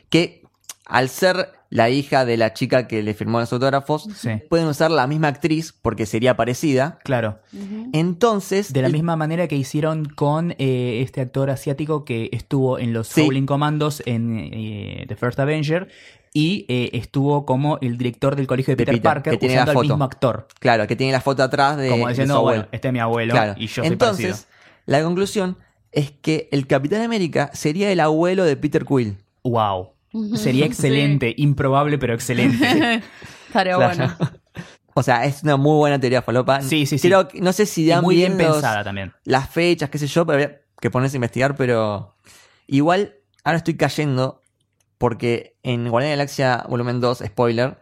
que al ser la hija de la chica que le firmó los autógrafos, Sí. pueden usar la misma actriz porque sería parecida. Claro. Entonces, De la el- misma manera que hicieron con eh, este actor asiático que estuvo en los Sí. Howling Commandos en eh, The First Avenger y eh, estuvo como el director del colegio de De Peter, Peter, Parker que tiene usando la al foto. mismo actor. claro, que tiene la foto atrás de, como de diciendo, su abuelo. bueno, este es mi abuelo Claro. y yo soy Entonces, parecido. la conclusión es que el Capitán América sería el abuelo de Peter Quill. Wow. Sería excelente, improbable pero excelente. Estaría Claro. bueno. O sea, es una muy buena teoría falopa. Sí, sí, sí. Creo no sé si Y dan muy bien los- pensada también. las fechas, qué sé yo, pero habría que ponerse a investigar, pero igual ahora estoy cayendo porque en Guardián de la Galaxia Volumen 2, spoiler,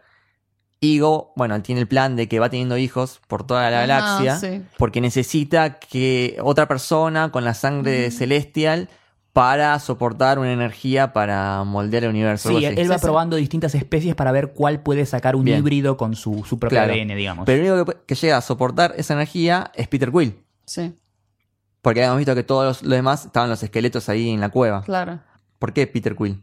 Ego, bueno, tiene el plan de que va teniendo hijos por toda la Ah, galaxia sí. porque necesita que otra persona con la sangre celestial para soportar una energía para moldear el universo. Sí, él, va probando distintas especies para ver cuál puede sacar un Bien. híbrido con su, su propio Claro. ADN, digamos. Pero el único que, que llega a soportar esa energía es Peter Quill. Sí, Porque habíamos visto que todos los, los demás estaban los esqueletos ahí en la cueva. claro. ¿Por qué Peter Quill?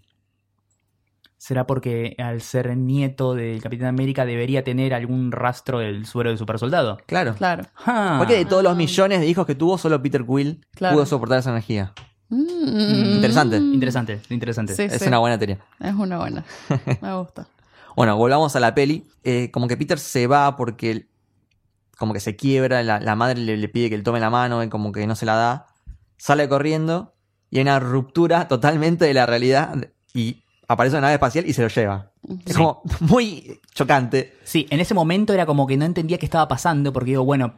¿Será porque al ser nieto del Capitán América debería tener algún rastro del suero del supersoldado? Claro. Claro. Ah. ¿Por qué de todos los millones de hijos que tuvo, solo Peter Quill Claro. pudo soportar esa energía? Mm. Interesante. Interesante, interesante. Sí, Es sí. una buena teoría. Es una buena. Me gusta. Bueno, volvamos a la peli. Eh, como que Peter se va porque él- como que se quiebra, la, la madre le, le pide que le tome la mano, y como que no se la da. Sale corriendo y hay una ruptura totalmente de la realidad y aparece una nave espacial y se lo lleva. Es como muy chocante. Sí, en ese momento era como que no entendía qué estaba pasando porque digo, bueno,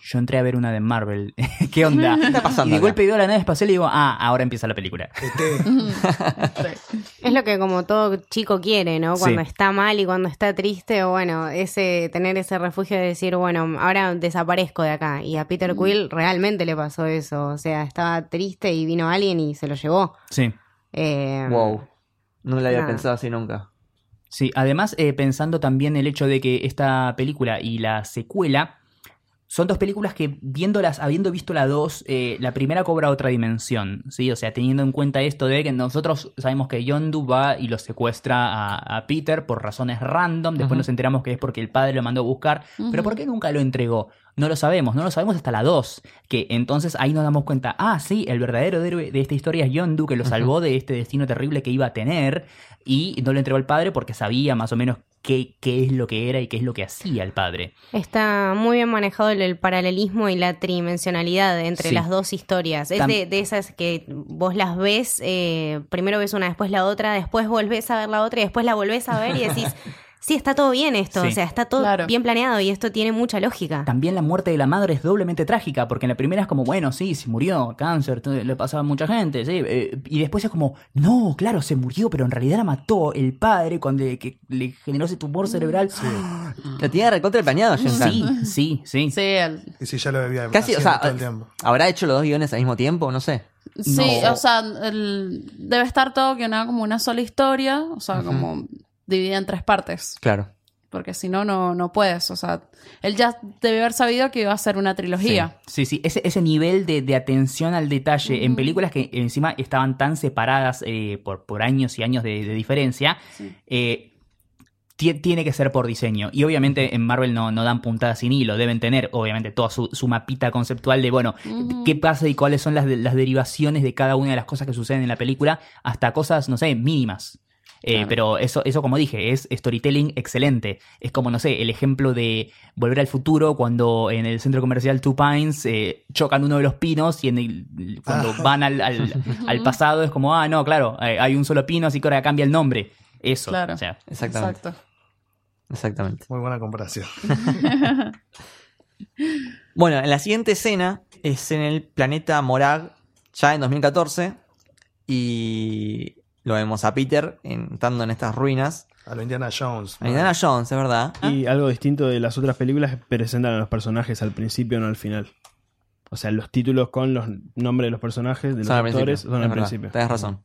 yo entré a ver una de Marvel. ¿Qué onda? ¿Qué está pasando Y de golpe veo la nave espacial y digo, ah, ahora empieza la película. Sí. Es lo que como todo chico quiere, ¿no? Cuando Sí. está mal y cuando está triste, o bueno, ese tener ese refugio de decir, bueno, ahora desaparezco de acá. Y a Peter Quill realmente le pasó eso. O sea, estaba triste y vino alguien y se lo llevó. Sí. Eh, Wow. No lo había Nada. pensado así nunca. Sí, además eh, pensando también el hecho de que esta película y la secuela son dos películas que viéndolas, habiendo visto la dos, eh, la primera cobra otra dimensión, ¿sí? O sea, teniendo en cuenta esto de que nosotros sabemos que Yondu va y lo secuestra a, a Peter por razones random, después nos enteramos que es porque el padre lo mandó a buscar, pero ¿por qué nunca lo entregó? No lo sabemos, no lo sabemos hasta la 2. Que entonces ahí nos damos cuenta, ah, sí, el verdadero héroe de esta historia es Yondu, que lo salvó de este destino terrible que iba a tener y no lo entregó al padre porque sabía más o menos qué, qué es lo que era y qué es lo que hacía el padre. Está muy bien manejado el, el paralelismo y la tridimensionalidad entre Sí. las dos historias. Es Tam- de, de esas que vos las ves, eh, primero ves una, después la otra, después volvés a ver la otra y después la volvés a ver y decís, sí, está todo bien esto, Sí. o sea, está todo Claro. bien planeado y esto tiene mucha lógica. También la muerte de la madre es doblemente trágica, porque en la primera es como, bueno, sí, se murió, cáncer, todo- le pasaba a mucha gente, sí, eh, y después es como, no, claro, se murió, pero en realidad la mató el padre cuando le, que le generó ese tumor cerebral. Lo tenía recontra planeado. Sí, sí, sí. Sí, el- Y si ya lo había Casi, o sea, todo el tiempo. ¿habrá hecho los dos guiones al mismo tiempo? No sé. sí, No. o sea, el- debe estar todo guionado como una sola historia, o sea, como dividida en tres partes. Claro. Porque si no, no, no puedes. O sea, él ya debe haber sabido que iba a ser una trilogía. Sí, sí, ese, ese nivel de, de atención al detalle en películas que encima estaban tan separadas eh, por, por años y años de, de diferencia, Sí. eh, tie- tiene que ser por diseño. Y obviamente en Marvel no, no dan puntadas sin hilo, deben tener obviamente toda su, su mapita conceptual de, bueno, qué pasa y cuáles son las, las derivaciones de cada una de las cosas que suceden en la película, hasta cosas, no sé, mínimas. Eh, Claro. Pero eso, eso, como dije, es storytelling excelente. Es como, no sé, el ejemplo de Volver al Futuro cuando en el centro comercial Two Pines eh, chocan uno de los pinos y en el- cuando Ah. van al, al- al pasado es como, ah, no, claro, eh, hay un solo pino, así que ahora cambia el nombre. Eso. Claro. O sea, Exactamente. Exacto. Exactamente. Muy buena comparación. Bueno, en la siguiente escena es en el planeta Morag, ya en 2014. Y lo vemos a Peter entrando en estas ruinas. A lo Indiana Jones. A Indiana Jones, es verdad. Y algo distinto de las otras películas es presentan a los personajes al principio, no al final. O sea, los títulos con los nombres de los personajes, de los Son actores, principio, son es al verdad, principio. Tenés razón.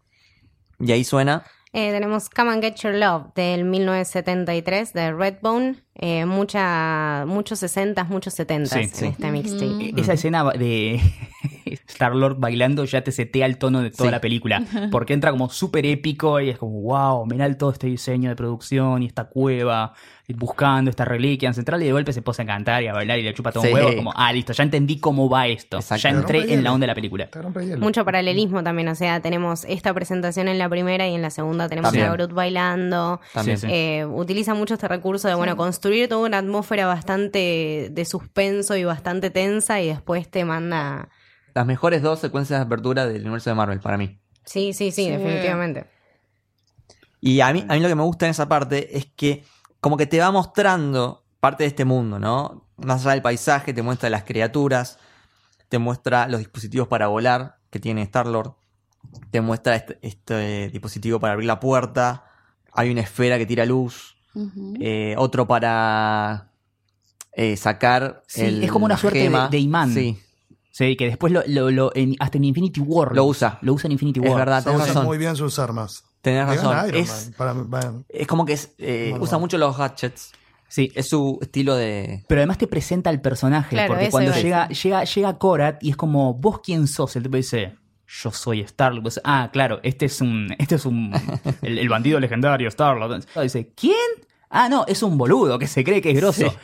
Y ahí suena. Eh, tenemos Come and Get Your Love del 1973 de Redbone. Eh, mucha, muchos 60s, muchos 70s Sí, en sí. este mixtape. E- Esa escena de Star-Lord bailando ya te setea el tono de toda Sí. la película. Porque entra como súper épico y es como, wow, mirá todo este diseño de producción y esta cueva, y buscando esta reliquia ancestral y de golpe se posa a cantar y a bailar y le chupa todo Sí. un huevo. Como, ah, listo, ya entendí cómo va esto. Exacto. Ya entré en la onda de la película. Mucho paralelismo también, o sea, tenemos esta presentación en la primera y en la segunda tenemos También. a Groot bailando. Eh, utiliza mucho este recurso de, bueno, construir toda una atmósfera bastante de suspenso y bastante tensa y después te manda... Las mejores dos secuencias de apertura del universo de Marvel para mí. Sí, sí, sí, Sí. definitivamente. Y a mí, a mí lo que me gusta en esa parte es que como que te va mostrando parte de este mundo, ¿no? Más allá del paisaje, te muestra las criaturas, te muestra los dispositivos para volar que tiene Star-Lord, te muestra este, este dispositivo para abrir la puerta, hay una esfera que tira luz, Eh, otro para eh, sacar Sí, el- es como una suerte de- imán. Sí, Sí, que después lo, lo- lo- en- hasta en Infinity War Lo usa. Lo usa en Infinity Es War. verdad. Se tenés razón. muy bien sus armas. tenés razón. Iron Es, Man. Para- para- es como que es, eh, Bueno, usa bueno. mucho los gadgets. Sí, Es su estilo de... Pero además te presenta al personaje, Claro, porque cuando llega, llega, llega Korat y es como, ¿vos quién sos? El tipo dice, yo soy Star-Lord. Pues, ah, claro, este es un, este es un, el, el bandido legendario Star-Lord. Dice, ¿quién? Ah, no, es un boludo que se cree que es grosso. Sí.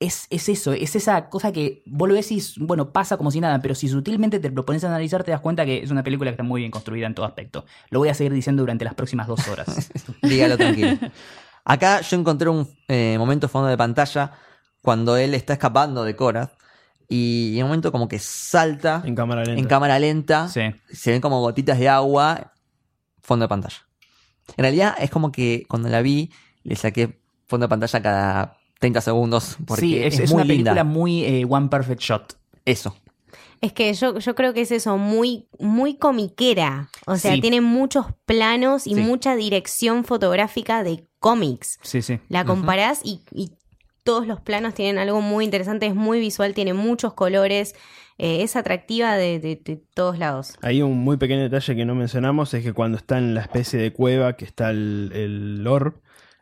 Es, es eso, es esa cosa que vos lo ves y, bueno, pasa como si nada, pero si sutilmente te lo pones a analizar te das cuenta que es una película que está muy bien construida en todo aspecto. Lo voy a seguir diciendo durante las próximas dos horas. Dígalo tranquilo. Acá yo encontré un eh, momento fondo de pantalla cuando él está escapando de Korath y en un momento como que salta En cámara lenta. en cámara lenta, Sí. se ven como gotitas de agua, fondo de pantalla. En realidad es como que cuando la vi le saqué fondo de pantalla cada 30 segundos porque sí, es, es, es muy una película linda. muy eh, One Perfect Shot. Eso. Es que yo, yo creo que es eso, muy, muy comiquera. O sea, Sí. tiene muchos planos y Sí. mucha dirección fotográfica de cómics. Sí, sí. La comparás y, y todos los planos tienen algo muy interesante, es muy visual, tiene muchos colores, eh, es atractiva de, de- de todos lados. Hay un muy pequeño detalle que no mencionamos, es que cuando está en la especie de cueva que está el, el orb,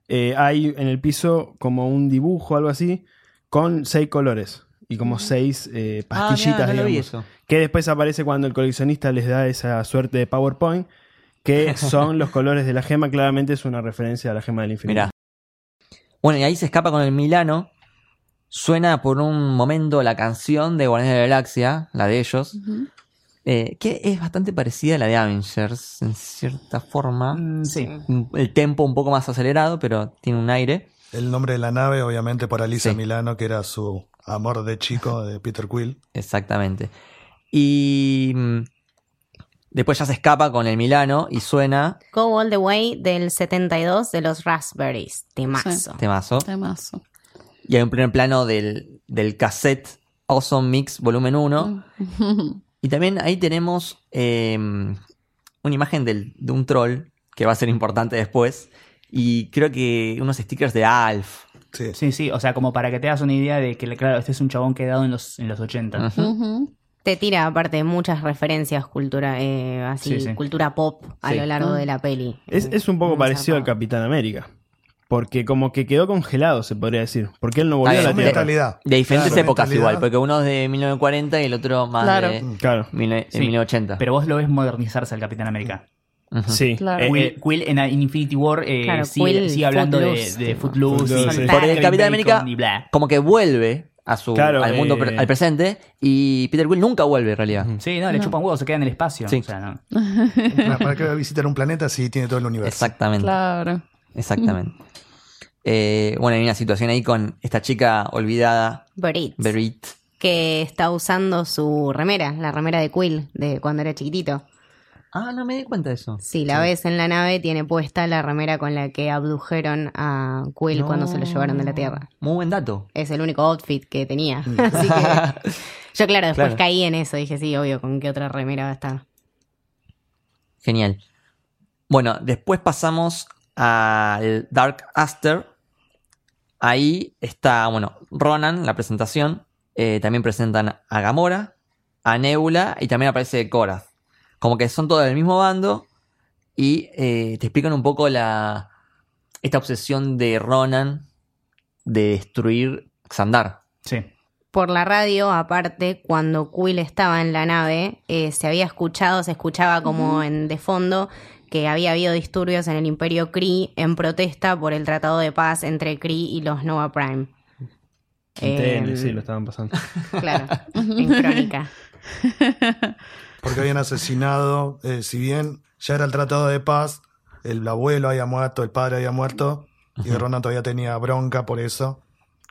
eh, hay en el piso como un dibujo, algo así, con seis colores y como seis eh, pastillitas, Ah, mirá, no digamos, eso. que después aparece cuando el coleccionista les da esa suerte de PowerPoint, que son los colores de la gema, claramente es una referencia a la gema del infinito. Bueno, y ahí se escapa con el Milano suena por un momento la canción de Guardianes de la Galaxia, la de ellos, eh, que es bastante parecida a la de Avengers, en cierta forma. Mm, sí. El tempo un poco más acelerado, pero tiene un aire. El nombre de la nave, obviamente, por Alisa Sí. Milano, que era su amor de chico de Peter Quill. Exactamente. Y mm, después ya se escapa con el Milano y suena Go All the Way del 72 de los Raspberries. Temazo. temazo. Temazo. Y hay un primer plano del, del cassette Awesome Mix Volumen 1. Y también ahí tenemos eh, una imagen del- de un troll que va a ser importante después. Y creo que unos stickers de Alf. Sí. Sí, sí, o sea, como para que te hagas una idea de que, claro, este es un chabón quedado en los, en los 80. Ujú. Ujú. Te tira aparte muchas referencias cultura, eh, así, Sí, sí. cultura pop a Sí. lo largo de la peli. Es, es un poco parecido al. Capitán América. Porque como que quedó congelado, se podría decir. Porque él no volvió a la Tierra. Mentalidad. De diferentes Claro, épocas mentalidad. igual, porque uno es de 1940 y el otro más Claro. de Claro. 19- Sí. 1980. Pero vos lo ves modernizarse al Capitán América. Sí. Claro. Eh, Quill, eh, Quill en, Infinity War eh, Claro, sigue, Quill, sigue hablando de, Footloose. de Footloose. Footloose, y sí. Porque el Capitán América como que vuelve a su, Claro, al mundo, eh, al presente y Peter Quill nunca vuelve en realidad. Sí, no, le chupan huevos, se queda en el espacio. Sí. O sea, no. ¿Para- ¿Para qué va a visitar un planeta si tiene todo el universo? Exactamente. Claro. Exactamente. Eh, bueno, hay una situación ahí con esta chica olvidada, Brit, Berit. que está usando su remera, la remera de Quill, de cuando era chiquitito. Ah, no me di cuenta de eso. Si la ves en la nave, tiene puesta la remera con la que abdujeron a Quill No. cuando se lo llevaron de la Tierra. Muy buen dato. Es el único outfit que tenía. Así que yo, claro, después Claro. caí en eso. Dije, sí, obvio, ¿con qué otra remera va a estar? Genial. Bueno, después pasamos al Dark Aster. Ahí está, bueno, Ronan, la presentación. Eh, también presentan a Gamora, a Nebula y también aparece Korath. Como que son todos del mismo bando y eh, te explican un poco la esta obsesión de Ronan de destruir Xandar. Sí. Por la radio, aparte, cuando Quill estaba en la nave, eh, se había escuchado, se escuchaba como en de fondo que había habido disturbios en el Imperio Kree en protesta por el tratado de paz entre Kree y los Nova Prime. en Eh, sí, lo estaban pasando. Claro, en crónica. Porque habían asesinado, eh, si bien ya era el tratado de paz, el abuelo había muerto, el padre había muerto, y Ronan todavía tenía bronca por eso.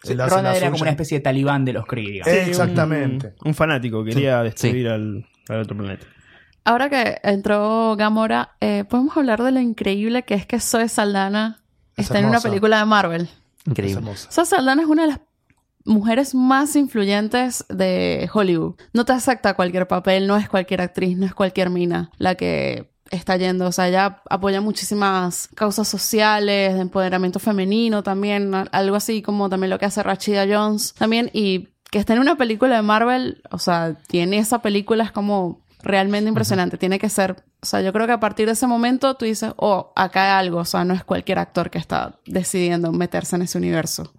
Sí, Ronan era como una especie de talibán de los Kree, Exactamente. Un, un fanático quería destruir al, al otro planeta. Ahora que entró Gamora, eh, podemos hablar de lo increíble que es que Zoe Saldana Es está en una película de Marvel. Increíble. Zoe Saldana es una de las mujeres más influyentes de Hollywood. No te acepta cualquier papel, no es cualquier actriz, no es cualquier mina la que está yendo. O sea, ella apoya muchísimas causas sociales, de empoderamiento femenino también, algo así como también lo que hace Rachida Jones también. Y que esté en una película de Marvel, o sea, tiene esa película, es como realmente impresionante. Tiene que ser, o sea, yo creo que a partir de ese momento tú dices, oh, acá hay algo, o sea, no es cualquier actor que está decidiendo meterse en ese universo.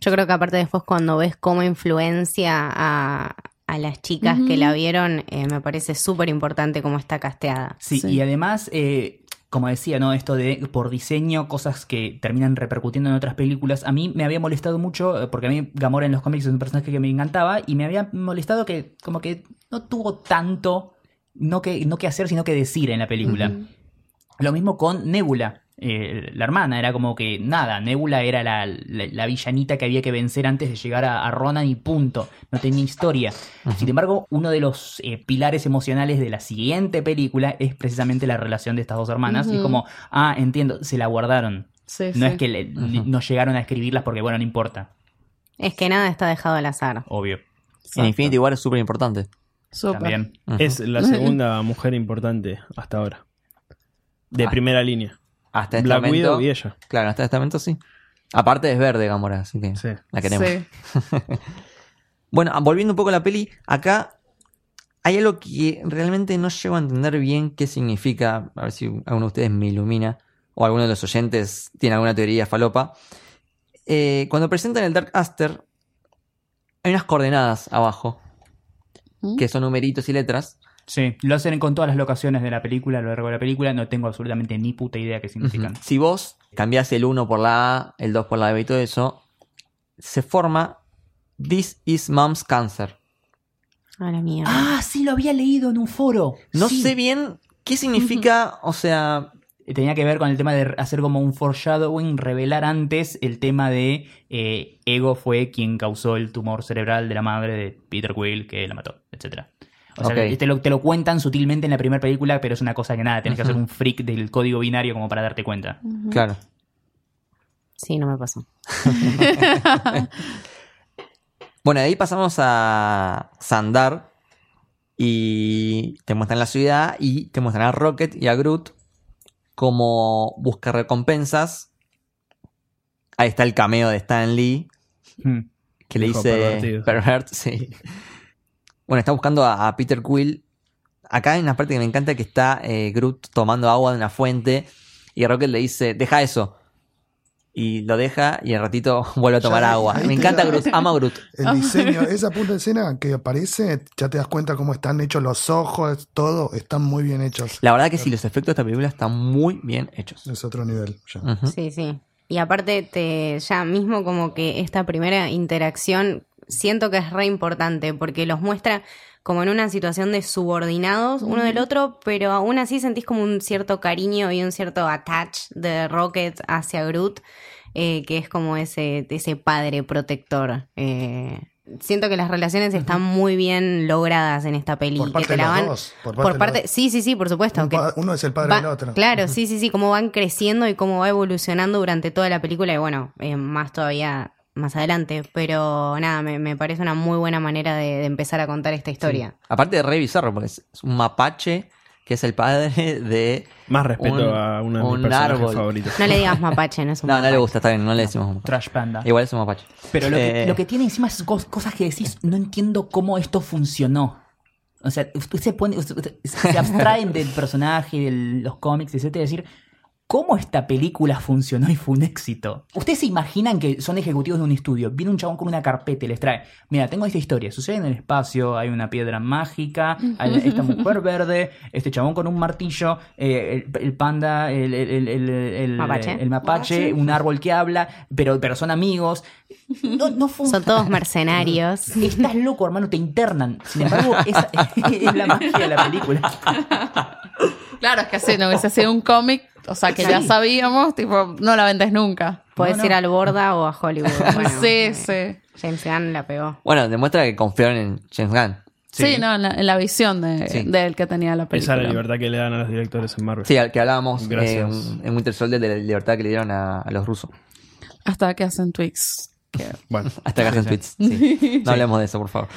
Yo creo que aparte después cuando ves cómo influencia a, a las chicas que la vieron, eh, me parece súper importante cómo está casteada. Sí, Sí. y además, eh, como decía, ¿no? Esto de por diseño, cosas que terminan repercutiendo en otras películas. A mí me había molestado mucho, eh, porque a mí Gamora en los cómics es un personaje que me encantaba, y me había molestado que como que no tuvo tanto, no que, no que hacer, sino que decir en la película. Lo mismo con Nebula. Eh, la hermana era como que nada, Nebula era la, la- la villanita que había que vencer antes de llegar a, a Ronan y punto, no tenía historia. Sin embargo, uno de los eh, pilares emocionales de la siguiente película es precisamente la relación de estas dos hermanas. Y Ujú. como, ah, entiendo, se la guardaron. Sí, No sí. es que le- no llegaron a escribirlas porque, bueno, no importa, Es que nada está dejado al azar. obvio. En Infinity War es súper importante. Súper. También. Es la segunda mujer importante hasta ahora. De Ah. primera línea. Hasta este Black momento. Widow y ella. Claro, hasta este momento sí. Aparte es verde Gamora, así que Sí. la queremos. Sí. Bueno, volviendo un poco a la peli, acá hay algo que realmente no llego a entender bien qué significa. A ver si alguno de ustedes me ilumina. O alguno de los oyentes tiene alguna teoría falopa. Eh, cuando presentan el Dark Aster, hay unas coordenadas abajo. ¿Mm? Que son numeritos y letras. Sí, lo hacen con todas las locaciones de la película, a lo largo de la película. No tengo absolutamente ni puta idea qué significan. Si vos cambiás el 1 por la A, el 2 por la B y todo eso, se forma This is Mom's Cancer. A la mierda. Ah, sí, lo había leído en un foro. No Sí. sé bien qué significa, o sea, Tenía que ver con el tema de hacer como un foreshadowing, revelar antes el tema de eh, Ego fue quien causó el tumor cerebral de la madre de Peter Quill que la mató, etc. O sea, te, lo, te lo cuentan sutilmente en la primera película, pero es una cosa que nada, tenés que hacer un freak del código binario como para darte cuenta. claro. Sí, no me pasó. Bueno, de ahí pasamos a Sandar y te muestran la ciudad y te muestran a Rocket y a Groot como busca recompensas. Ahí está el cameo de Stan Lee Hmm. que le dice pervertido. pervert, sí. Bueno, está buscando a, a Peter Quill. Acá hay una parte que me encanta que está eh, Groot tomando agua de una fuente y Rocket le dice, deja eso. Y lo deja y al ratito vuelve a tomar Ya, agua. Me encanta da- Groot, amo a Groot. El diseño, esa punta de escena que aparece, ya te das cuenta cómo están hechos los ojos, todo, están muy bien hechos. La verdad que sí, los efectos de esta película están muy bien hechos. Es otro nivel. ya. Sí, sí. Y aparte, te, ya mismo como que esta primera interacción siento que es re importante porque los muestra como en una situación de subordinados uno del otro, pero aún así sentís como un cierto cariño y un cierto attach de Rocket hacia Groot, eh, que es como ese, ese padre protector. Eh, siento que las relaciones están muy bien logradas en esta peli. Por que parte te de los dos, por por parte de parte, los- sí, sí, sí, por supuesto. Un que uno es el padre va- del otro. Claro, sí, sí, sí, cómo van creciendo y cómo va evolucionando durante toda la película y bueno, eh, más todavía más adelante. Pero nada, me, me parece una muy buena manera de, de empezar a contar esta historia. Aparte de re bizarro, porque es es un mapache que es el padre de... Más respeto Un- a uno de mis un personajes árbol. favoritos. No le digas mapache, no es un No, no le mapache. gusta, está bien, no le decimos mapache. Trash Panda. Igual es un mapache. Pero lo que, Eh, lo que tiene encima es cos- cosas que decís, no entiendo cómo esto funcionó. O sea, usted se pone, usted- usted- se abstraen del personaje, de los cómics, etcétera, decir, ¿cómo esta película funcionó y fue un éxito? Ustedes se imaginan que son ejecutivos de un estudio, viene un chabón con una carpeta y les trae, mira, tengo esta historia, sucede en el espacio, hay una piedra mágica, hay esta mujer verde, este chabón con un martillo, eh, el, el panda, el, el- el- Mapache. el mapache, un árbol que habla, pero, pero son amigos. No, no Son todos mercenarios. Estás loco, hermano, te internan. Sin embargo, esa es la magia de la película. Claro, es que si no hubiese sido un cómic, o sea, que ya sabíamos, tipo, no la vendes nunca. Puedes No, no. ir al Borda o a Hollywood. Bueno, sí, eh, sí. James Gunn la pegó. Bueno, demuestra que confiaron en James Gunn. Sí, no, en la, en la visión de, Sí. del que tenía la Esa película. es la libertad que le dan a los directores en Marvel. Sí, al que hablábamos eh, en Winter Soldier de la libertad que le dieron a, a los rusos. Hasta que hacen Twix. Que- Bueno, Hasta que hacen sí. tweets. sí. No hablemos de eso, por favor.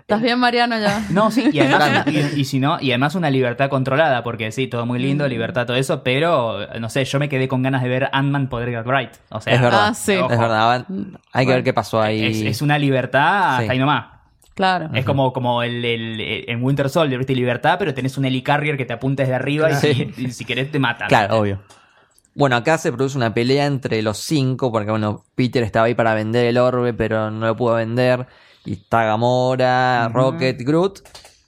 ¿Estás bien, Mariano, ya? No, sí, y además, y, y si no, y además una libertad controlada, porque sí, todo muy lindo, libertad, todo eso, pero no sé, yo me quedé con ganas de ver Ant-Man poder get right. O sea, es verdad. Ah, sí. Es verdad. Hay que ver qué pasó ahí. es, es una libertad Sí. hasta ahí nomás. Claro. Es como, como el, el- el- en Winter Soldier, ¿viste? Libertad, pero tenés un helicarrier que te apunta desde arriba y, si, y si querés te matan. Claro, obvio. Bueno, acá se produce una pelea entre los cinco, porque bueno, Peter estaba ahí para vender el orbe, pero no lo pudo vender. Y está Gamora, Rocket, Groot.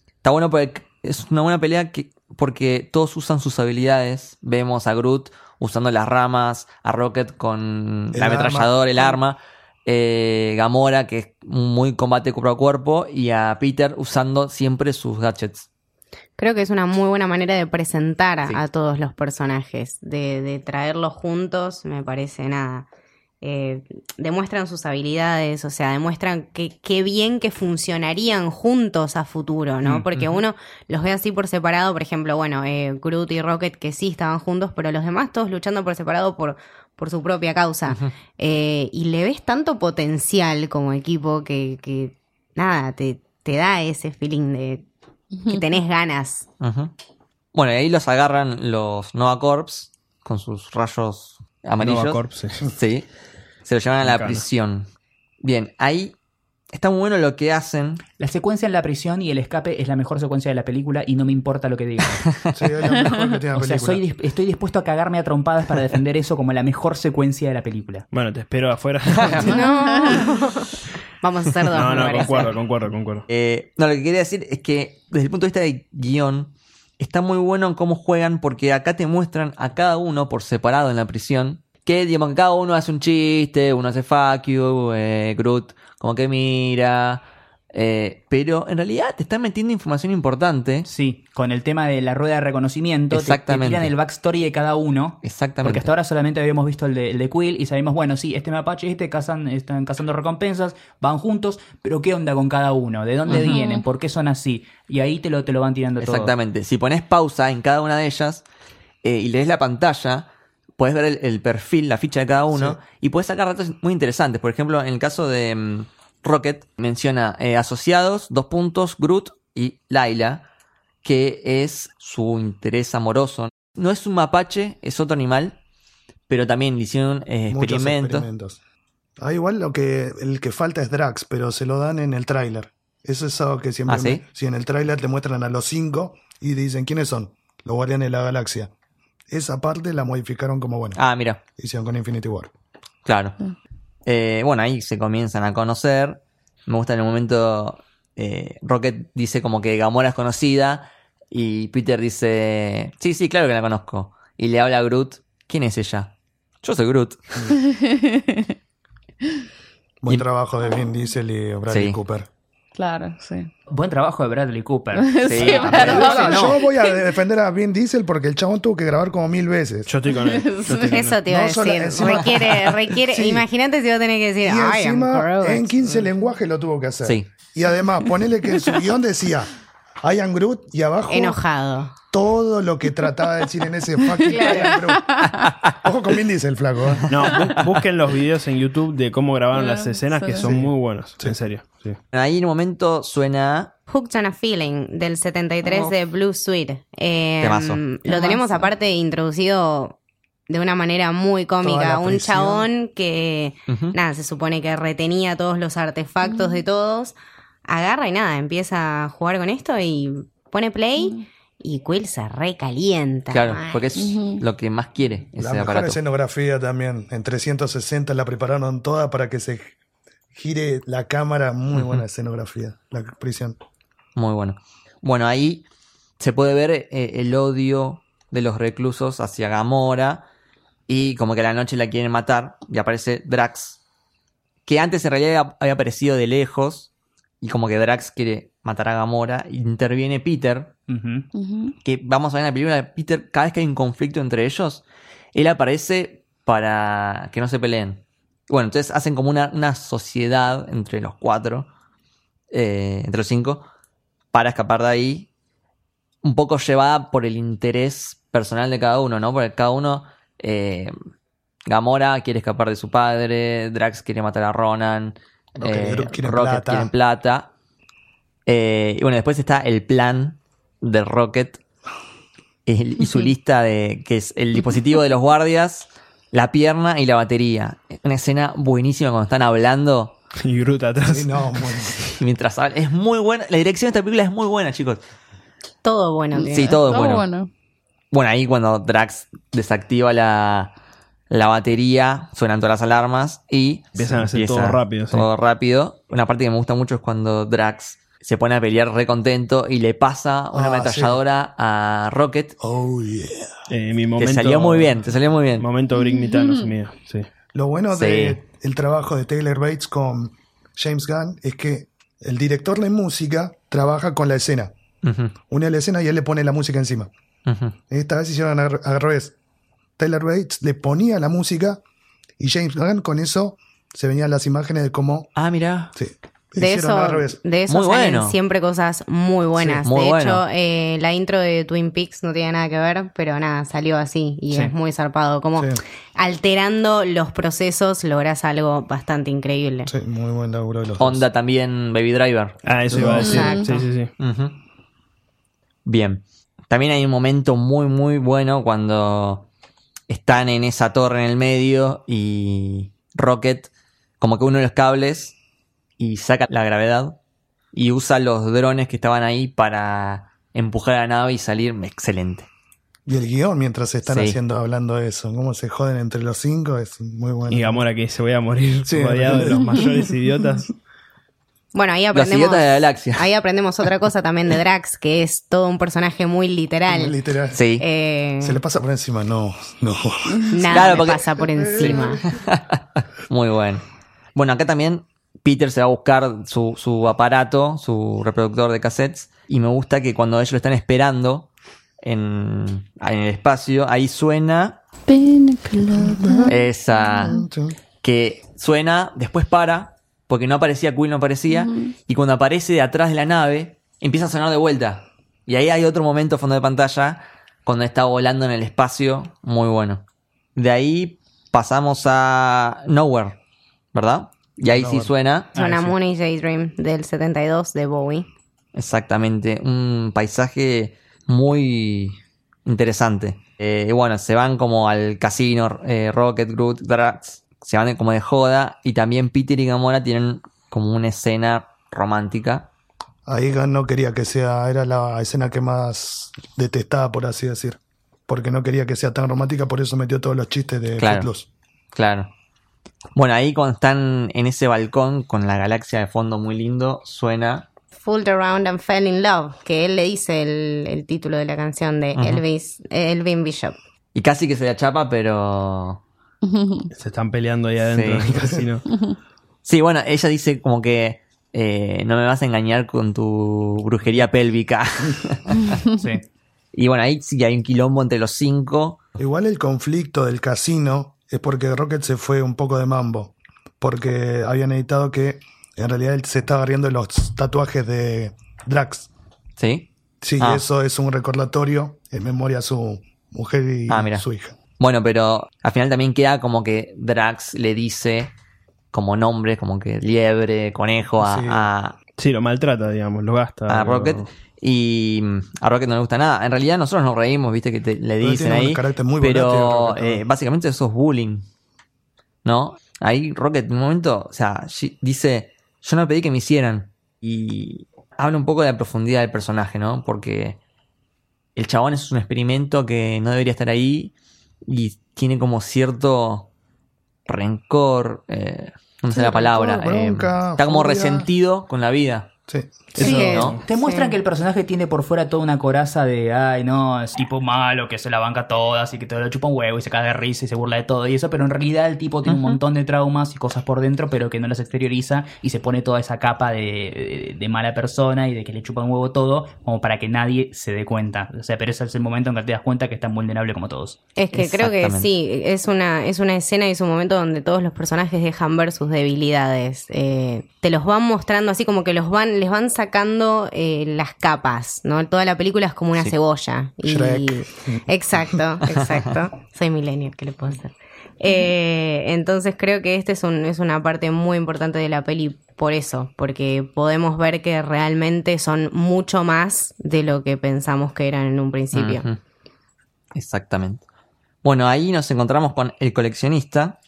Está bueno porque es una buena pelea que, porque todos usan sus habilidades. Vemos a Groot usando las ramas, a Rocket con El la ametralladora, el arma. eh, Gamora, que es muy combate cuerpo a cuerpo. Y a Peter usando siempre sus gadgets. Creo que es una muy buena manera de presentar a, Sí. a todos los personajes, de, de traerlos juntos, me parece nada. Eh, demuestran sus habilidades, o sea, demuestran que qué bien que funcionarían juntos a futuro, ¿no? Mm, Porque uno los ve así por separado, por ejemplo, bueno, eh, Groot y Rocket que sí estaban juntos, pero los demás todos luchando por separado por, por su propia causa. Eh, y le ves tanto potencial como equipo que, que nada, te, te da ese feeling de que tenés ganas. Bueno, y ahí los agarran los Nova Corps con sus rayos amarillos. Nova Corp, sí. Sí. Se lo llevan a la prisión. Bien, ahí está muy bueno lo que hacen. La secuencia en la prisión y el escape es la mejor secuencia de la película y no me importa lo que digan. Sí, es lo mejor que tiene la O sea, soy estoy dispuesto a cagarme a trompadas para defender eso como la mejor secuencia de la película. Bueno, te espero afuera. No. Vamos a hacer dos, no, no, concuerdo, concuerdo, concuerdo. Eh, no, lo que quería decir es que desde el punto de vista de guion, está muy bueno en cómo juegan porque acá te muestran a cada uno por separado en la prisión que digamos cada uno hace un chiste, uno hace fuck you, eh, Groot como que mira, eh, pero en realidad te están metiendo información importante. Sí, con el tema de la rueda de reconocimiento, te- Exactamente. te tiran el backstory de cada uno. Exactamente. Porque hasta ahora solamente habíamos visto el de, el de Quill y sabemos, bueno, sí, este mapache y este cazan, están cazando recompensas, van juntos, pero ¿qué onda con cada uno? ¿De dónde vienen? ¿Por qué son así? Y ahí te lo, te lo van tirando todo. Exactamente. Si pones pausa en cada una de ellas eh, y lees la pantalla, puedes ver el, el perfil, la ficha de cada uno Sí. y puedes sacar datos muy interesantes. Por ejemplo, en el caso de mm, Rocket, menciona eh, asociados, dos puntos, Groot y Laila, que es su interés amoroso. No es un mapache, es otro animal, pero también le hicieron eh, experimentos. experimentos. Ah, igual lo que el que falta es Drax, pero se lo dan en el tráiler. Eso es algo que siempre ¿Ah, sí? me- sí, en el tráiler te muestran a los cinco y dicen quiénes son, los guardianes de la galaxia. Esa parte la modificaron como bueno, Ah, mira. hicieron con Infinity War. Claro. Eh, bueno, ahí se comienzan a conocer. Me gusta en el momento. eh, Rocket dice como que Gamora es conocida. Y Peter dice. Sí, sí, claro que la conozco. Y le habla a Groot. ¿Quién es ella? Yo soy Groot. Buen Y- trabajo de Vin Diesel y Bradley Sí. Cooper. Claro, sí. Buen trabajo de Bradley Cooper. Sí, pero- también. Ahora, no. Yo voy a defender a Vin Diesel porque el chabón tuvo que grabar como mil veces. Yo estoy con él. Estoy con. Eso te iba No a decir. encima- requiere, requiere. Sí. Imagínate si vos tenés que decir, encima Groot". en 15 lenguajes lo tuvo que hacer. Sí. Y además, ponele que en su guion decía I am Groot y abajo Enojado. todo lo que trataba de decir en ese fucking I am Groot. Ojo con Vin Diesel, flaco. ¿eh? No, bu- busquen los videos en YouTube de cómo grabaron las escenas que sí. son muy buenos. En serio. Sí. Ahí en un momento suena. Hooked on a Feeling del 73 Oh. de Blue Suite. Eh, Temazo. Lo Temazo. tenemos aparte introducido de una manera muy Toda cómica. la Un chabón que, nada, se supone que retenía todos los artefactos de todos. Agarra y nada, empieza a jugar con esto y pone play. Y Quill se recalienta. Claro, Ay. porque es lo que más quiere ese La mejor aparato. escenografía también. En 360 la prepararon toda para que se gire la cámara. Muy buena escenografía. La prisión. Muy bueno. Bueno, ahí se puede ver eh, el odio de los reclusos hacia Gamora y como que a la noche la quieren matar y aparece Drax, que antes en realidad había aparecido de lejos y como que Drax quiere matar a Gamora, interviene Peter, que vamos a ver en la película, Peter, cada vez que hay un conflicto entre ellos, él aparece para que no se peleen. Bueno, entonces hacen como una, una sociedad entre los cuatro, eh, entre los cinco, para escapar de ahí, un poco llevada por el interés personal de cada uno, ¿no? Porque cada uno, eh, Gamora quiere escapar de su padre, Drax quiere matar a Ronan, Rocket y eh, quieren Rocket plata. quieren plata. Eh, y bueno, después está el plan de Rocket el- y su lista de que es el dispositivo de los guardias, la pierna y la batería. Una escena buenísima cuando están hablando Y Groot atrás. Sí, no, mientras hablan. Es muy buena. La dirección de esta película es muy buena, chicos. Todo bueno. Sí, todo es bueno. bueno. Bueno, ahí cuando Drax desactiva la, la batería, suenan todas las alarmas y Empiezan a hacer todo rápido, sí. Todo rápido. Una parte que me gusta mucho es cuando Drax se pone a pelear re contento y le pasa una Ah, ametralladora a Rocket. Oh, yeah. Eh, mi Te salió muy bien, te salió muy bien. Momento Brick Mitano, mío. Sí. Lo bueno Sí. de el trabajo de Taylor Bates con James Gunn es que el director de música trabaja con la escena. Une la escena y él le pone la música encima. ujú. Esta vez hicieron al revés. Taylor Bates le ponía la música y James Gunn con eso se venían las imágenes de cómo Ah, mira. sí, De eso, al revés. de eso Muy salen bueno. siempre cosas muy buenas. Sí, muy de bueno. hecho, eh, la intro de Twin Peaks no tiene nada que ver, pero nada, salió así y Sí. es muy zarpado. Como Sí. alterando los procesos lográs algo bastante increíble. Sí, muy buen laburo de los dos. Onda también Baby Driver. Ah, eso iba a decir. Exacto. Sí, sí, sí. Bien. También hay un momento muy, muy bueno cuando están en esa torre en el medio y Rocket como que une los cables y saca la gravedad y usa los drones que estaban ahí para empujar a la nave y salir. Excelente. Y el guion mientras están Sí. haciendo hablando de eso, cómo se joden entre los cinco, es muy bueno. Y Gamora que se voy a morir Sí, rodeado de los mayores idiotas. Bueno, ahí aprendemos. idiotas de la galaxia. Ahí aprendemos otra cosa también de Drax, que es todo un personaje muy literal. Literal. Sí. Eh, Se le pasa por encima, no, no. nada Claro, porque- pasa por encima. Muy bueno. Bueno, acá también Peter se va a buscar su, su aparato, su reproductor de cassettes. Y me gusta que cuando ellos lo están esperando en, en el espacio, ahí suena esa. que suena, después para, porque no aparecía Quill, no aparecía. Y cuando aparece de atrás de la nave, empieza a sonar de vuelta. Y ahí hay otro momento fondo de pantalla, cuando está volando en el espacio, muy bueno. De ahí pasamos a Nowhere, ¿verdad? Y ahí sí suena. Suena Ah, sí. Moon Age Daydream del 72 de Bowie. Exactamente, un paisaje muy interesante. Eh, y bueno, se van como al casino, eh, Rocket, Groot, Drax, se van de- como de joda. Y también Peter y Gamora tienen como una escena romántica. Ahí no quería que sea, era la escena que más detestaba, por así decir. Porque no quería que sea tan romántica, por eso metió todos los chistes de Claro. Footloose. Claro. Bueno, ahí cuando están en ese balcón con la galaxia de fondo muy lindo, suena. Fooled Around and Fell in Love, que él le dice el, el título de la canción de Elvis, Elvin Bishop. Y casi que se la chapa, pero. Se están peleando ahí adentro Sí. del casino. Sí, bueno, ella dice como que eh, no me vas a engañar con tu brujería pélvica. Sí. y bueno, ahí sí hay un quilombo entre los cinco. Igual el conflicto del casino es porque Rocket se fue un poco de mambo. Porque habían editado que en realidad él se estaba riendo de los tatuajes de Drax. ¿Sí? Sí, Ah. eso es un recordatorio en memoria a su mujer y Ah, mira. su hija. Bueno, pero al final también queda como que Drax le dice como nombre, como que liebre, conejo a, Sí. a- Sí, lo maltrata, digamos, lo gasta. a Rocket. Y mm, a Rocket no le gusta nada. En realidad nosotros nos reímos, viste, que te- le Pero dicen tiene un ahí. carácter muy volátil, Pero Rocket, eh, básicamente eso es bullying. ¿No? Ahí Rocket en un momento, o sea, dice, yo no pedí que me hicieran. Y habla un poco de la profundidad del personaje, ¿no? Porque el chabón es un experimento que no debería estar ahí y tiene como cierto rencor, eh, no sé Sí, la palabra, rencor, eh, está como furia. resentido con la vida. Sí. Sí, Eso, eh, ¿no? Te muestran Sí. que el personaje tiene por fuera toda una coraza de, ay, no, es tipo malo, que se la banca todas y que todo lo chupa un huevo y se cae de risa y se burla de todo y eso, pero en realidad el tipo tiene un montón de traumas y cosas por dentro, pero que no las exterioriza y se pone toda esa capa de, de- de mala persona y de que le chupa un huevo todo, como para que nadie se dé cuenta. O sea, pero ese es el momento en que te das cuenta que es tan vulnerable como todos. Es que creo que sí, es una, es una escena y es un momento donde todos los personajes dejan ver sus debilidades. Eh, te los van mostrando así como que los van, les van sacando eh, las capas, ¿no? Toda la película es como una Sí. cebolla. Y... Shrek. Exacto, exacto. Soy millennial, ¿qué le puedo hacer? Eh, entonces creo que este es, un, es una parte muy importante de la peli por eso, porque podemos ver que realmente son mucho más de lo que pensamos que eran en un principio. Exactamente. Bueno, ahí nos encontramos con el coleccionista,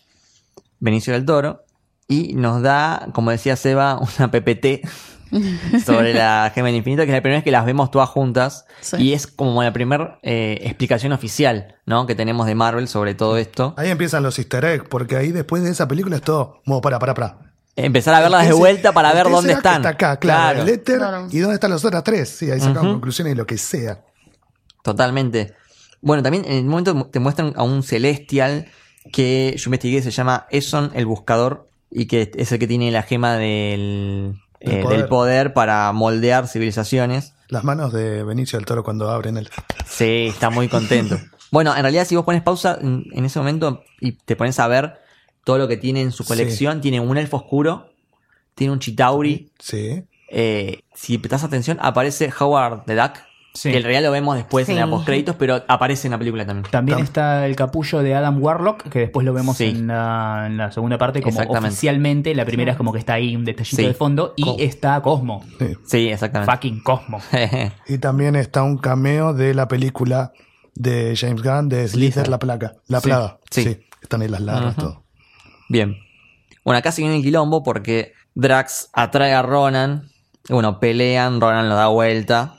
Benicio del Toro, y nos da, como decía Seba, una PPT sobre la gema del infinito, que es la primera vez que las vemos todas juntas, Sí. y es como la primera eh, explicación oficial, ¿no? Que tenemos de Marvel sobre todo esto. Ahí empiezan los easter eggs, porque ahí después de esa película es todo. Bueno, para, para, para. Empezar a verlas de vuelta para ver dónde están. Está acá, claro. El éter, Claro. ¿Y dónde están las otras tres? Sí, ahí sacamos Ujú. conclusiones y lo que sea. Totalmente. Bueno, también en el momento te muestran a un celestial que yo investigué, se llama Eson el Buscador, y que es el que tiene la gema Del eh, poder. del poder para moldear civilizaciones. Las manos de Benicio del Toro cuando abren el. Sí, está muy contento. bueno, en realidad si vos pones pausa en, en ese momento y te pones a ver todo lo que tiene en su Sí. colección, tiene un elfo oscuro, tiene un chitauri, Sí. eh, si prestas atención aparece Howard the Duck, Sí. que en realidad lo vemos después en la postcréditos, pero aparece en la película también. También Tam- está el capullo de Adam Warlock, que después lo vemos Sí. en, la, en la segunda parte como oficialmente. La primera es como que está ahí un detallito Sí. de fondo. Y Co- está Cosmo. sí. Sí, exactamente. Fucking Cosmo. Y también está un cameo de la película de James Gunn de Slither la placa. La Sí. plaga. Sí. Sí. Están ahí las larvas, Ujú. todo. Bien. Bueno, acá se viene el quilombo porque Drax atrae a Ronan. Bueno, pelean, Ronan lo da vuelta.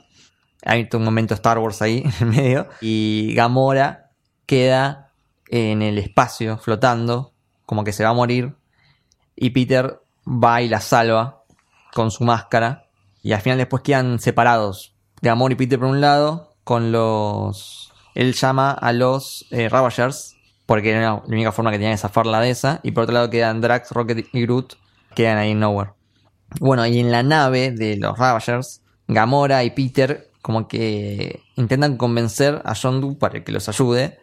Hay un momento Star Wars ahí en el medio. Y Gamora queda en el espacio flotando, como que se va a morir. Y Peter va y la salva con su máscara. Y al final después quedan separados. Gamora y Peter por un lado, con los... Él llama a los eh, Ravagers, porque era la única forma que tenían de zafarla de esa. Y por otro lado quedan Drax, Rocket y Groot, quedan ahí en Nowhere. Bueno, y en la nave de los Ravagers, Gamora y Peter como que intentan convencer a Yondu para que los ayude.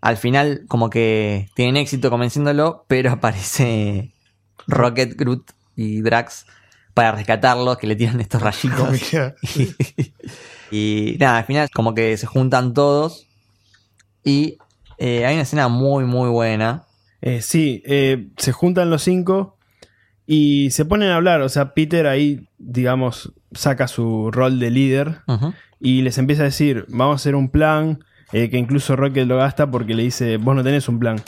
Al final como que tienen éxito convenciéndolo, pero aparece Rocket, Groot y Drax para rescatarlos, que le tiran estos rayitos. y nada, al final como que se juntan todos y eh, hay una escena muy muy buena. Eh, sí, eh, se juntan los cinco y se ponen a hablar. O sea, Peter ahí, digamos, saca su rol de líder y les empieza a decir, vamos a hacer un plan, eh, que incluso Rocket lo gasta porque le dice, vos no tenés un plan.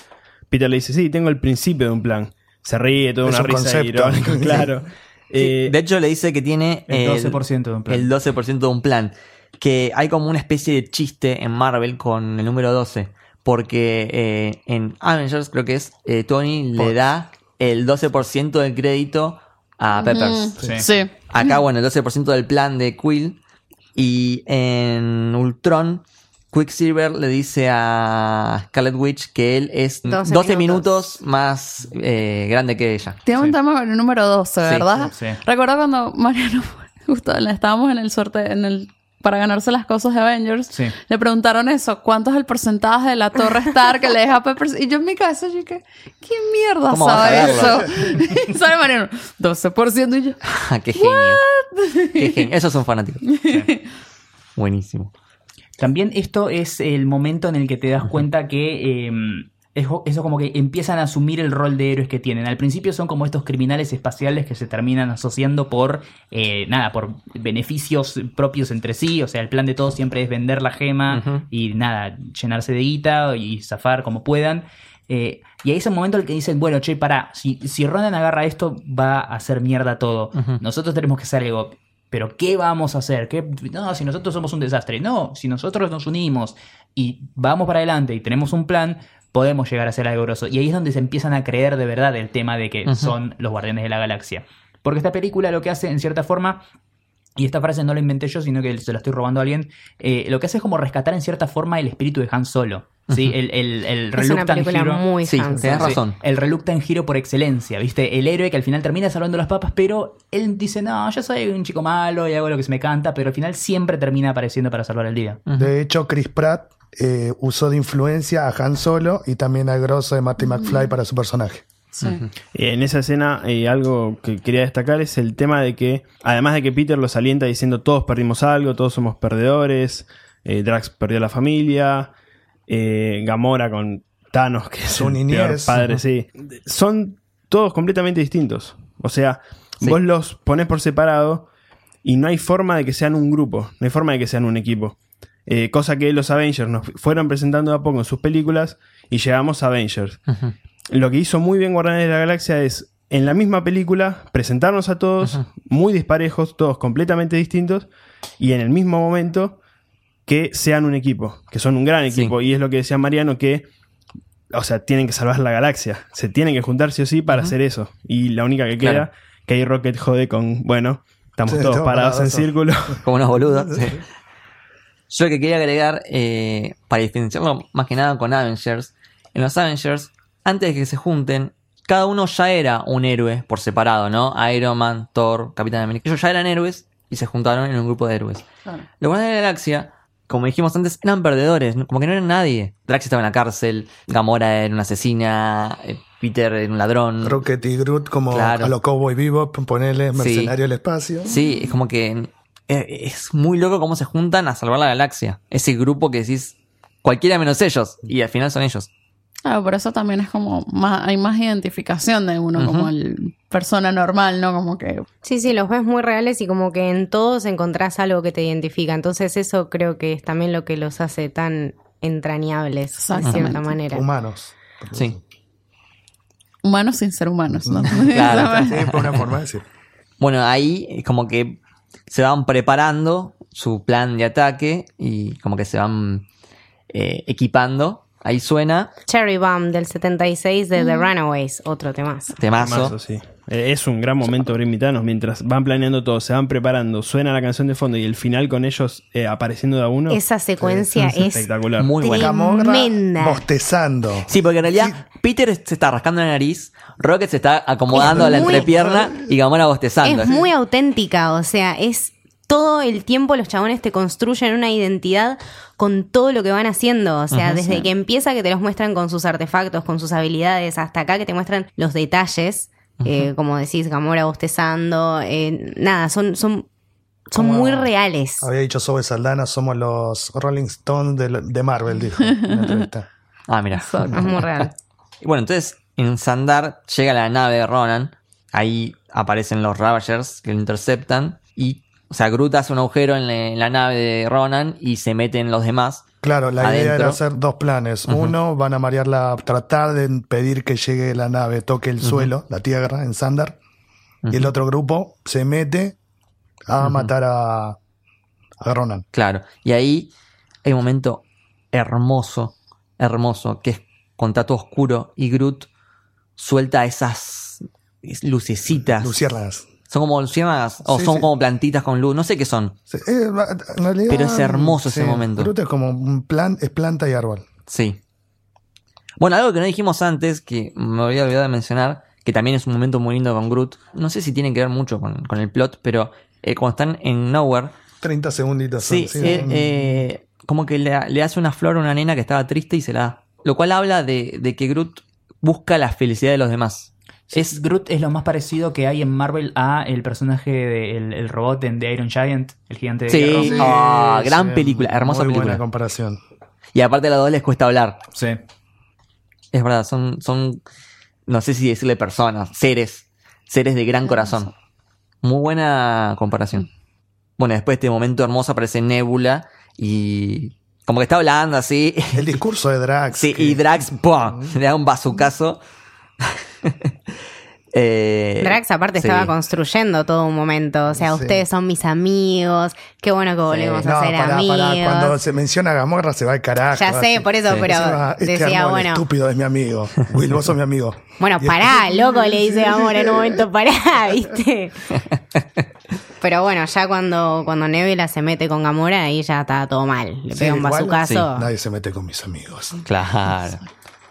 Peter le dice, sí, tengo el principio de un plan. Se ríe, toda Es una un risa concepto. irónica, claro. Eh, de hecho le dice que tiene El 12% de un plan. el 12% de un plan. Que hay como una especie de chiste en Marvel con el número 12. Porque eh, en Avengers creo que es eh, Tony le da el 12% del crédito a Peppers. Sí. Sí. Acá, bueno, el 12% del plan de Quill. Y en Ultron, Quicksilver le dice a Scarlet Witch que él es 12, 12 minutos. minutos más eh, grande que ella. Tiene un tema con el número 12, Sí, ¿verdad? sí, sí. Recuerdo cuando Mariano, justo estábamos en el suerte, en el para ganarse las cosas de Avengers, Sí. le preguntaron eso, ¿cuánto es el porcentaje de la torre Star que le deja a Peppers? Y yo en mi cabeza yo que, ¿quién mierda ¿Cómo vas a sabe eso? Y sale Mariano, 12% y yo, Ah, qué genio. Qué genio. Eso es un fanático. Buenísimo. También esto es el momento en el que te das cuenta que eh, eso, como que empiezan a asumir el rol de héroes que tienen. Al principio son como estos criminales espaciales que se terminan asociando por eh, nada, por beneficios propios entre sí. O sea, el plan de todos siempre es vender la gema y nada, llenarse de guita y zafar como puedan. Eh, y ahí es el momento en el que dicen, bueno, che, pará, si, si Ronan agarra esto, va a hacer mierda todo. Nosotros tenemos que hacer algo. Pero ¿qué vamos a hacer? ¿Qué? No, si nosotros somos un desastre. No, si nosotros nos unimos y vamos para adelante y tenemos un plan, podemos llegar a hacer algo grosso. Y ahí es donde se empiezan a creer de verdad el tema de que son los guardianes de la galaxia. Porque esta película lo que hace, en cierta forma, y esta frase no la inventé yo, sino que se la estoy robando a alguien, eh, lo que hace es como rescatar en cierta forma el espíritu de Han Solo. ¿sí? El, el, el Es una reluctant película hero. muy Sí, Han tenés razón. El reluctant hero por excelencia, ¿viste? El héroe que al final termina salvando las papas, pero él dice, no, yo soy un chico malo y hago lo que se me canta, pero al final siempre termina apareciendo para salvar el día. De hecho, Chris Pratt eh, usó de influencia a Han Solo y también al grosso de Marty McFly para su personaje. sí. En esa escena, eh, algo que quería destacar es el tema de que, además de que Peter los alienta diciendo todos perdimos algo, todos somos perdedores, eh, Drax perdió la familia, eh, Gamora con Thanos, que es peor padre, sí. Son todos completamente distintos. O sea, Sí. vos los pones por separado y no hay forma de que sean un grupo, no hay forma de que sean un equipo. Eh, cosa que los Avengers nos fueron presentando de a poco en sus películas y llegamos a Avengers lo que hizo muy bien Guardianes de la Galaxia es, en la misma película, presentarnos a todos muy disparejos, todos completamente distintos, y en el mismo momento que sean un equipo, que son un gran Sí. equipo. Y es lo que decía Mariano, que, o sea, tienen que salvar la galaxia. Se tienen que juntar sí o sí para hacer eso. Y la única que queda, Claro. que ahí Rocket jode con, bueno, estamos Sí, todos estamos parados en círculo. Como unos boludos. sí. Yo lo que quería agregar, eh, para diferenciarlo más que nada con Avengers, en los Avengers, antes de que se junten, cada uno ya era un héroe por separado, ¿no? Iron Man, Thor, Capitán América. Ellos ya eran héroes y se juntaron en un grupo de héroes. Claro. Los Guardianes de la Galaxia, como dijimos antes, eran perdedores, ¿no? como que no eran nadie. Drax estaba en la cárcel, Gamora era una asesina, eh, Peter era un ladrón. Rocket y Groot como Claro. a los Cowboy Bebop, ponerle mercenario del espacio. Sí, es como que es muy loco cómo se juntan a salvar la galaxia. Ese grupo que decís cualquiera menos ellos y al final son ellos. Claro, por eso también es como más, hay más identificación de uno como el persona normal, ¿no? Como que Sí, sí, los ves muy reales y como que en todos encontrás algo que te identifica. Entonces eso creo que es también lo que los hace tan entrañables, de cierta manera. Humanos. Sí. humanos sin ser humanos, ¿no? Claro. Sí, por una forma de decir. Bueno, ahí es como que se van preparando su plan de ataque y como que se van eh, equipando. Ahí suena Cherry Bomb del 76 de The Runaways, otro temazo. temazo. Temazo, sí. Eh, Es un gran momento para invitarnos. Mientras van planeando todo, se van preparando, suena la canción de fondo y el final con ellos eh, apareciendo de a uno. Esa secuencia es es espectacular. Muy buena. Tremenda. bostezando. Sí, porque en realidad Peter se está rascando la nariz, Rocket se está acomodando Es la muy- entrepierna y Gamora bostezando. Es muy auténtica, o sea, es todo el tiempo los chabones te construyen una identidad con todo lo que van haciendo, o sea, desde que empieza que te los muestran con sus artefactos, con sus habilidades, hasta acá que te muestran los detalles, eh, como decís, Gamora bostezando, eh, nada, son, son, son Como muy reales. Había dicho Zoe Saldana, somos los Rolling Stones de, de Marvel, dijo en la entrevista. Ah, mira. Es muy real. Y bueno, entonces en Sandar llega la nave de Ronan. Ahí aparecen los Ravagers que lo interceptan. Y, o sea, Groot hace un agujero en la, en la nave de Ronan y se meten los demás. Claro, la idea era hacer dos planes. Uno, van a marearla, tratar de impedir que llegue la nave, toque el suelo, la tierra, en Sandar. Y el otro grupo se mete a matar a, a Ronan. Claro. Y ahí hay un momento hermoso, hermoso, que es con todo oscuro y Groot suelta esas lucecitas. Luciérnagas. Son como luciérnagas o Sí, son sí. como plantitas con luz, no sé qué son. Sí, eh, en realidad, Pero es hermoso ese momento. Groot es como un plan, es planta y árbol. Sí. Bueno, algo que no dijimos antes, que me había olvidado de mencionar, que también es un momento muy lindo con Groot. No sé si tiene que ver mucho con, con el plot, pero eh, cuando están en Nowhere, 30 segunditos. son, sí, sí, eh, eh, como que le, le hace una flor a una nena que estaba triste y se la da. Lo cual habla de, de que Groot busca la felicidad de los demás. Es, Groot es lo más parecido que hay en Marvel a el personaje del el robot en The Iron Giant, el gigante de Sí. hierro. Sí, Ah, gran sí, película, hermosa muy película. buena comparación. Y aparte a los dos les cuesta hablar. Sí. Es verdad, son, son, no sé si decirle personas, seres, seres de gran corazón. Muy buena comparación. Bueno, después de este momento hermoso aparece Nebula y como que está hablando así. El discurso de Drax. Sí, que- y Drax ¡pum! le da un bazucazo. Eh, Drax aparte sí. estaba construyendo todo un momento, o sea, Sí. ustedes son mis amigos, qué bueno que volvemos No, a ser pará, amigos. pará, Cuando se menciona a Gamorra se va al carajo. Ya sé, así. por eso, Sí. pero Encima, este decía, bueno, estúpido es mi amigo. Will, vos sos mi amigo. bueno, Y- pará, loco, le dice amor en un momento, pará, ¿viste? Pero bueno, ya cuando, cuando Nebula se mete con Gamora, ahí ya está todo mal. Le Sí, pega un bazucazo. Nadie se mete con mis amigos. Claro.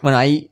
Bueno, ahí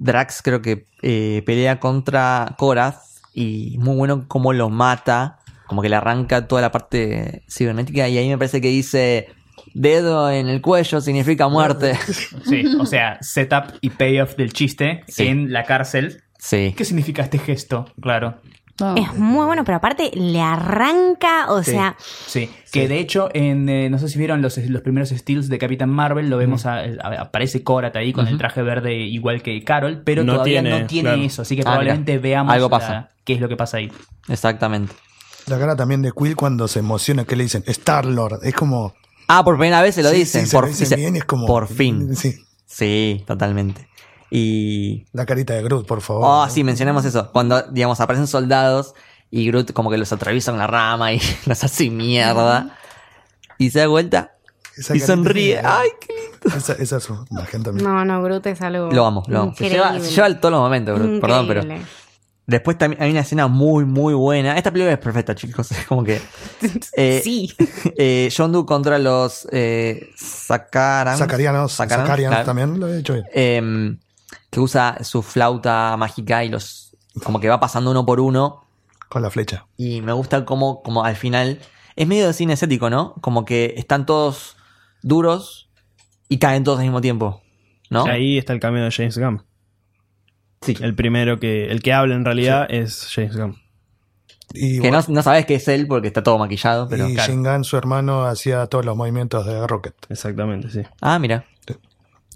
Drax creo que eh, pelea contra Korath y muy bueno cómo lo mata, como que le arranca toda la parte cibernética y ahí me parece que dice dedo en el cuello significa muerte. Sí, o sea, setup y payoff del chiste Sí. en la cárcel. Sí. ¿Qué significa este gesto? Claro. No. Es muy bueno, pero aparte le arranca, o Sí. sea, Sí, que de hecho, en, eh, no sé si vieron los, los primeros stills de Capitán Marvel, lo vemos, a- a- aparece Korat ahí con el traje verde igual que Carol, pero No todavía tiene, no tiene claro. eso, así que Ah, probablemente mira. veamos Algo la- pasa. qué es lo que pasa ahí. Exactamente. La cara también de Quill cuando se emociona que le dicen Star Lord. Es como. Ah, por primera vez se lo Sí, dicen. sí, se por, lo dicen dice, bien y es como. por fin. Sí. Sí, totalmente. Y La carita de Groot, por favor. Oh, sí, mencionemos eso. Cuando, digamos, aparecen soldados y Groot como que los atraviesa con la rama y los hace mierda. Y se da vuelta Esa y sonríe. de- ¡Ay, qué lindo! Esa, esa es su imagen también. no, no, Groot es algo. Lo amo, lo amo. Se lleva, se lleva todos los momentos, Groot. Perdón, pero. Después también hay una escena muy, muy buena. Esta película es perfecta, chicos. Es como que. eh, sí. eh, John Doe contra los eh, Sacarians claro. también lo he hecho bien. Que usa su flauta mágica y los. Como que va pasando uno por uno. Con la flecha. Y me gusta como, como al final. Es medio de cine estético, ¿no? Como que están todos duros y caen todos al mismo tiempo. ¿no? Ahí está el cameo de James Gunn. Sí. El primero que. El que habla en realidad es James Gunn. Y, Que no, bueno, no sabes que es él porque está todo maquillado, pero. y claro. Shingan, su hermano, hacía todos los movimientos de Rocket. Exactamente, sí. Ah, mira.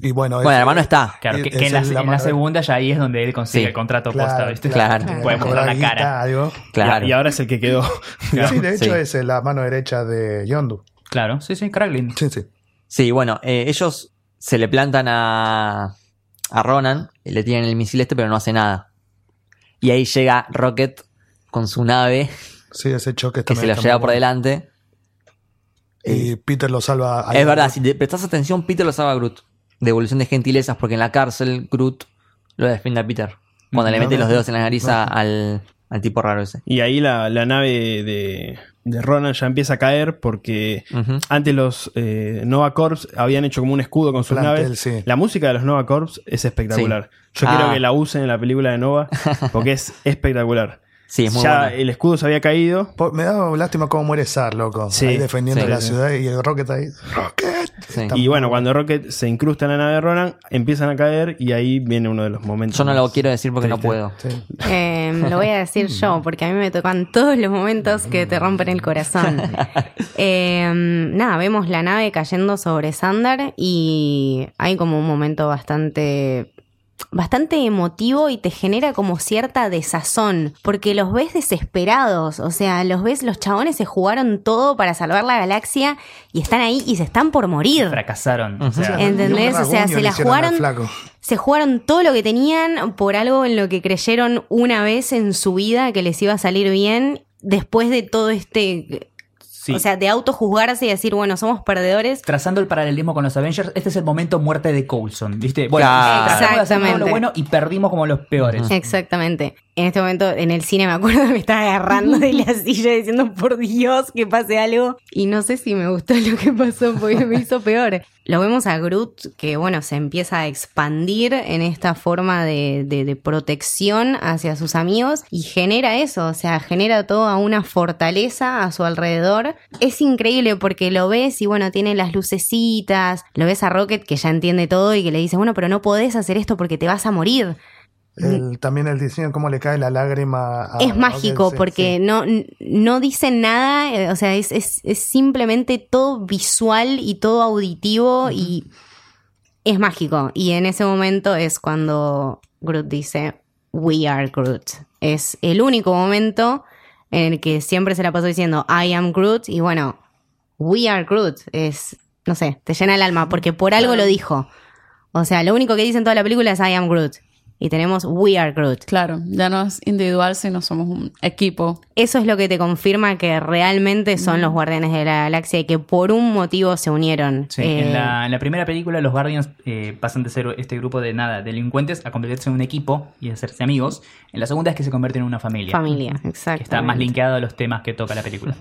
Y bueno, Bueno, es- el hermano está. Claro, que, Es que en, la, el- la en la mano- segunda ya ahí es donde él consigue Sí. el contrato Claro, posta, ¿viste? claro. Puede mostrar la cara. algo. Claro. Y, y ahora es el que quedó. Sí, de hecho Sí. es la mano derecha de Yondu. Claro, sí, sí, Kraglin. Sí, sí. Sí, bueno, eh, ellos se le plantan a, a Ronan, y le tiran el misil este, pero no hace nada. Y ahí llega Rocket con su nave, Sí, ese choque que se lo lleva por bueno. delante. Y Peter lo salva. ahí. Es verdad, si te prestas atención, Peter lo salva a Groot. Devolución de gentilezas, porque en la cárcel Groot lo defiende a Peter. Cuando le mete los dedos en la nariz al, al tipo raro ese. Y ahí la, la nave de, de Ronan ya empieza a caer porque antes los eh, Nova Corps habían hecho como un escudo con sus Plantel, naves. sí. La música de los Nova Corps es espectacular. Yo Ah. quiero que la usen en la película de Nova porque es espectacular. Sí, es muy ya el escudo se había caído. Po- Me da lástima cómo muere Sar, loco. Sí, ahí defendiendo sí, la sí. ciudad y el Rocket ahí. ¡Rocket! Y bueno, cuando Rocket se incrusta en la nave de Ronan, empiezan a caer y ahí viene uno de los momentos. Yo no lo quiero decir porque no puedo. Sí. Eh, lo voy a decir yo, porque a mí me tocan todos los momentos que te rompen el corazón. Eh, nada, vemos la nave cayendo sobre Sandar y hay como un momento bastante bastante emotivo y te genera como cierta desazón, porque los ves desesperados, o sea, los ves, los chabones se jugaron todo para salvar la galaxia y están ahí y se están por morir. Fracasaron. O sea, ¿Entendés? O sea, se la jugaron-. Se jugaron todo lo que tenían por algo en lo que creyeron una vez en su vida que les iba a salir bien después de todo este... sí. O sea, de autojuzgarse y decir, bueno, somos perdedores. Trazando el paralelismo con los Avengers, este es el momento muerte de Coulson, ¿viste? Bueno, Claro. Exactamente. lo bueno y perdimos como los peores. Exactamente. En este momento en el cine me acuerdo que me estaba agarrando de la silla diciendo, por Dios, que pase algo. Y no sé si me gustó lo que pasó porque me hizo peor. Lo vemos a Groot que, bueno, se empieza a expandir en esta forma de, de- de protección hacia sus amigos y genera eso, o sea, genera toda una fortaleza a su alrededor. Es increíble porque lo ves y, bueno, tiene las lucecitas, lo ves a Rocket que ya entiende todo y que le dice, bueno, pero no podés hacer esto porque te vas a morir. El- también el diseño, cómo le cae la lágrima. a- es mágico porque sí. no, no dicen nada, eh, o sea, es, es, es simplemente todo visual y todo auditivo y es mágico. Y en ese momento es cuando Groot dice, We are Groot. Es el único momento en el que siempre se la pasó diciendo, I am Groot y bueno, We are Groot. Es, no sé, te llena el alma porque por algo lo dijo. O sea, lo único que dice en toda la película es I am Groot. Y tenemos We are Groot. Claro, ya no es individual, sino somos un equipo. Eso es lo que te confirma que realmente son los guardianes de la galaxia y que por un motivo se unieron. Sí, Eh, en, la, en la primera película los Guardians eh, pasan de ser este grupo de nada, delincuentes, a convertirse en un equipo y hacerse amigos. En la segunda es que se convierten en una familia. Familia, Que exacto. está más linkeado a los temas que toca la película.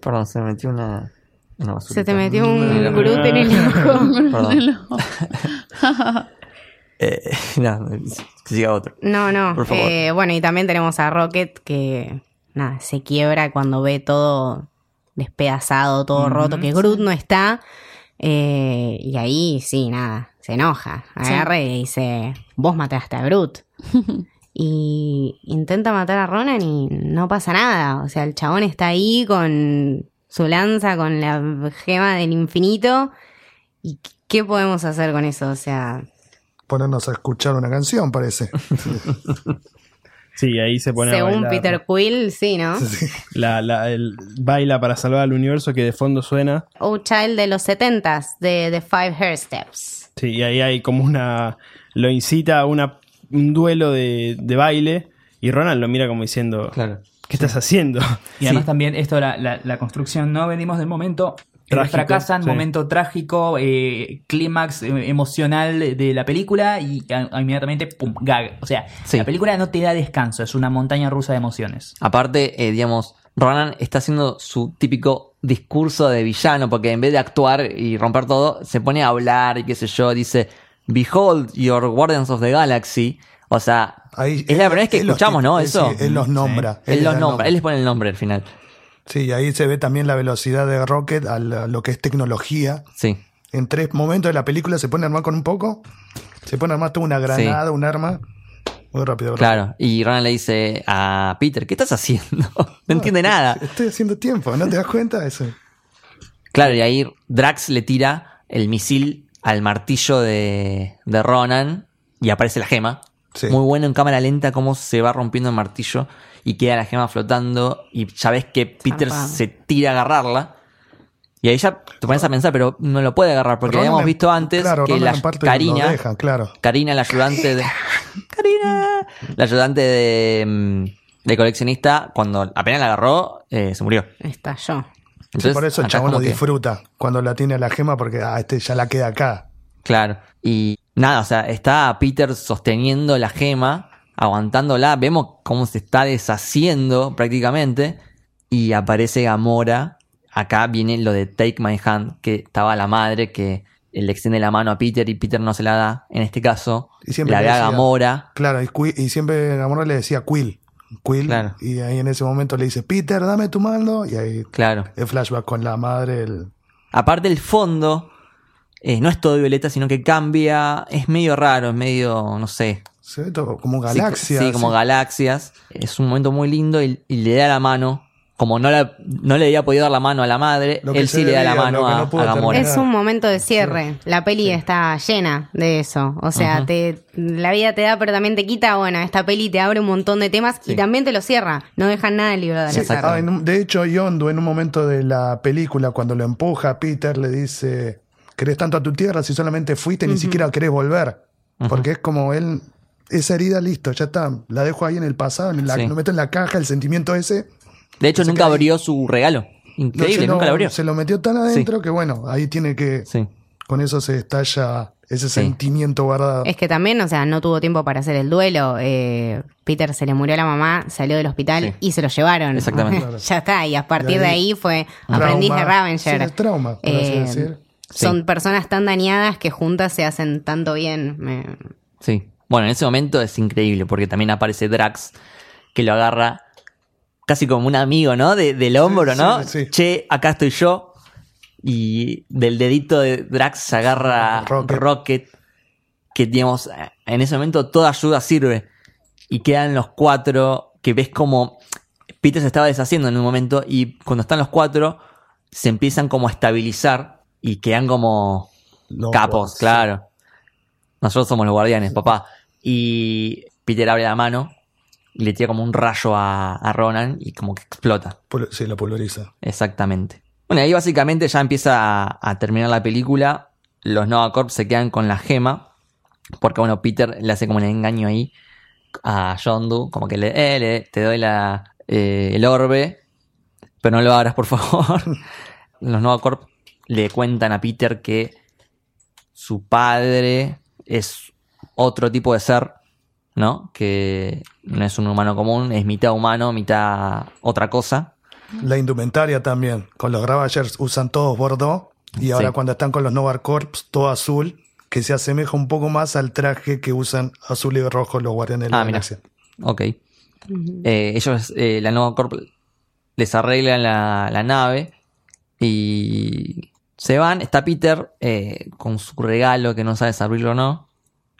Perdón, se me metió una, una. Se te metió un Groot en el ojo. Eh, no, que siga otro. No, no. Por favor. Eh, bueno, y también tenemos a Rocket que nada, se quiebra cuando ve todo despedazado, todo roto, que Groot no está. Eh, y ahí sí, nada, se enoja. Agarra y dice, vos mataste a Groot. y intenta matar a Ronan y no pasa nada. O sea, el chabón está ahí con su lanza, con la gema del infinito. ¿Y qué podemos hacer con eso? O sea, Ponernos a escuchar una canción, parece. Sí, ahí se pone según. Peter Quill, sí, ¿no? La, la- el baila para salvar al universo que de fondo suena. Oh Child de los 70s, de The Five Hair Steps. Sí, y ahí hay como una. Lo incita a una, un duelo de, de baile. Y Ronald lo mira como diciendo: Claro. ¿Qué estás haciendo? Y además Sí. también esto, la, la, la construcción, no venimos del momento Trágico, fracasan, sí. momento trágico, eh, clímax eh, emocional de la película y inmediatamente, pum, gag. O sea, Sí. la película no te da descanso, es una montaña rusa de emociones. Aparte, eh, digamos, Ronan está haciendo su típico discurso de villano, porque en vez de actuar y romper todo, se pone a hablar y qué sé yo, dice, Behold your Guardians of the Galaxy. O sea, Ahí, es la primera vez que los escuchamos, ¿no? él Eso. sí, él los nombra. Él los nombra, él les pone el nombre al final. Sí, ahí se ve también la velocidad de Rocket a la- lo que es tecnología. Sí. En tres momentos de la película se pone a armar con un poco. Se pone a armar toda una granada, un arma. Muy rápido. muy Claro. Y Ronan le dice a Peter, ¿qué estás haciendo? no entiende rápido. nada. Estoy haciendo tiempo, ¿no te das cuenta? Eso. Claro, y ahí Drax le tira el misil al martillo de, de Ronan y aparece la gema. Sí. Muy bueno en cámara lenta cómo se va rompiendo el martillo y queda la gema flotando y ya ves que Peter Zarpado. se tira a agarrarla. Y ahí ya te pones a pensar, pero no lo puede agarrar porque Ronan habíamos visto antes claro, que Ronan la Karina, deja, claro. Karina, la ayudante de. Karina. La ayudante de, mm, de coleccionista, cuando apenas la agarró, eh, se murió. Estalló. Sí, Entonces, por eso el chabón lo que- disfruta cuando la tiene a la gema porque ah, este ya la queda acá. Claro. Y nada, o sea, está Peter sosteniendo la gema aguantándola. Vemos cómo se está deshaciendo prácticamente. Y aparece Gamora. Acá viene lo de Take My Hand, que estaba la madre que le extiende la mano a Peter y Peter no se la da. En este caso, Y siempre la ve a Gamora. Claro, y, siempre Gamora le decía Quill. Quill. Claro. Y ahí en ese momento le dice, Peter, dame tu mano. Y ahí Claro. el flashback con la madre. El... Aparte el fondo, eh, no es todo violeta, sino que cambia. Es medio raro, es medio, no sé. Se ve todo como Sí, galaxia. Sí, como galaxias. Es un momento muy lindo y, y le da la mano. Como no, la- no le había podido dar la mano a la madre, él sí le da la mano a, no a Gamora. Es un momento de cierre. La peli está llena de eso. O sea, te, la vida te da, pero también te quita. Bueno, esta peli te abre un montón de temas y también te lo cierra. No dejan nada libre de Sí, ah, en de hecho, Yondu en un momento de la película, cuando lo empuja a Peter, le dice, ¿querés tanto a tu tierra si solamente fuiste ni siquiera querés volver? Porque es como él, esa herida, listo, ya está, la dejo ahí en el pasado, en la, Sí. lo meto en la caja, el sentimiento ese. De hecho, nunca abrió su regalo. Increíble, nunca lo abrió. Se lo metió tan adentro que bueno, ahí tiene que, Sí. con eso se estalla ese Sí. sentimiento guardado. Es que también, o sea, no tuvo tiempo para hacer el duelo. Eh, Peter se le murió a la mamá, salió del hospital Sí. y se lo llevaron. Exactamente. Ya está. Y a partir Y de ahí, fue Trauma. aprendiz de Sí, Ravenger. es trauma, por así Eh, Son personas tan dañadas que juntas se hacen tanto bien. Me- Sí. Bueno, en ese momento es increíble porque también aparece Drax que lo agarra casi como un amigo, ¿no? De- del hombro, sí, ¿no? sí. Che, acá estoy yo. Y del dedito de Drax se agarra Rocket. Rocket. que digamos, en ese momento toda ayuda sirve. Y quedan los cuatro que ves como Peter se estaba deshaciendo en un momento y cuando están los cuatro se empiezan como a estabilizar y quedan como Los capos, guardias, claro. Nosotros somos los guardianes, papá. Y Peter abre la mano y le tira como un rayo a, a Ronan y como que explota. Pol- Sí, lo pulveriza. Exactamente. Bueno, ahí básicamente ya empieza a, a terminar la película. Los Nova Corps se quedan con la gema. Porque, bueno, Peter le hace como un engaño ahí a Yondu. Como que le, eh, le- te doy la, eh, el orbe. Pero no lo abras, por favor. Los Nova Corps le cuentan a Peter que su padre es otro tipo de ser. ¿No? Que no es un humano común, es mitad humano, mitad otra cosa. La indumentaria también. Con los Gravagers usan todos Bordeaux. Y ahora Sí. cuando están con los Nova Corps, todo azul. Que se asemeja un poco más al traje que usan azul y rojo los Guardianes de la Ah, mira. Galaxia. Ok. Eh, ellos, eh, la Nova Corp, les arreglan la, la nave y se van. Está Peter eh, con su regalo que no sabes abrirlo o no.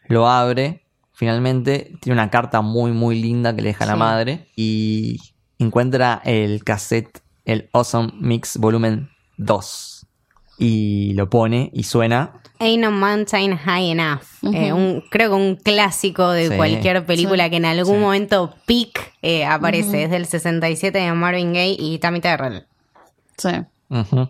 Lo abre. Finalmente tiene una carta muy, muy linda que le deja la Sí. madre y encuentra el cassette, el Awesome Mix Volumen 2. Y lo pone y suena. Ain't no mountain high enough. Eh, un- creo que un clásico de Sí. cualquier película Sí. que en algún Sí. momento peak eh, aparece. Es del 67 de Marvin Gaye y Tammy Terrell. Sí. Ujú.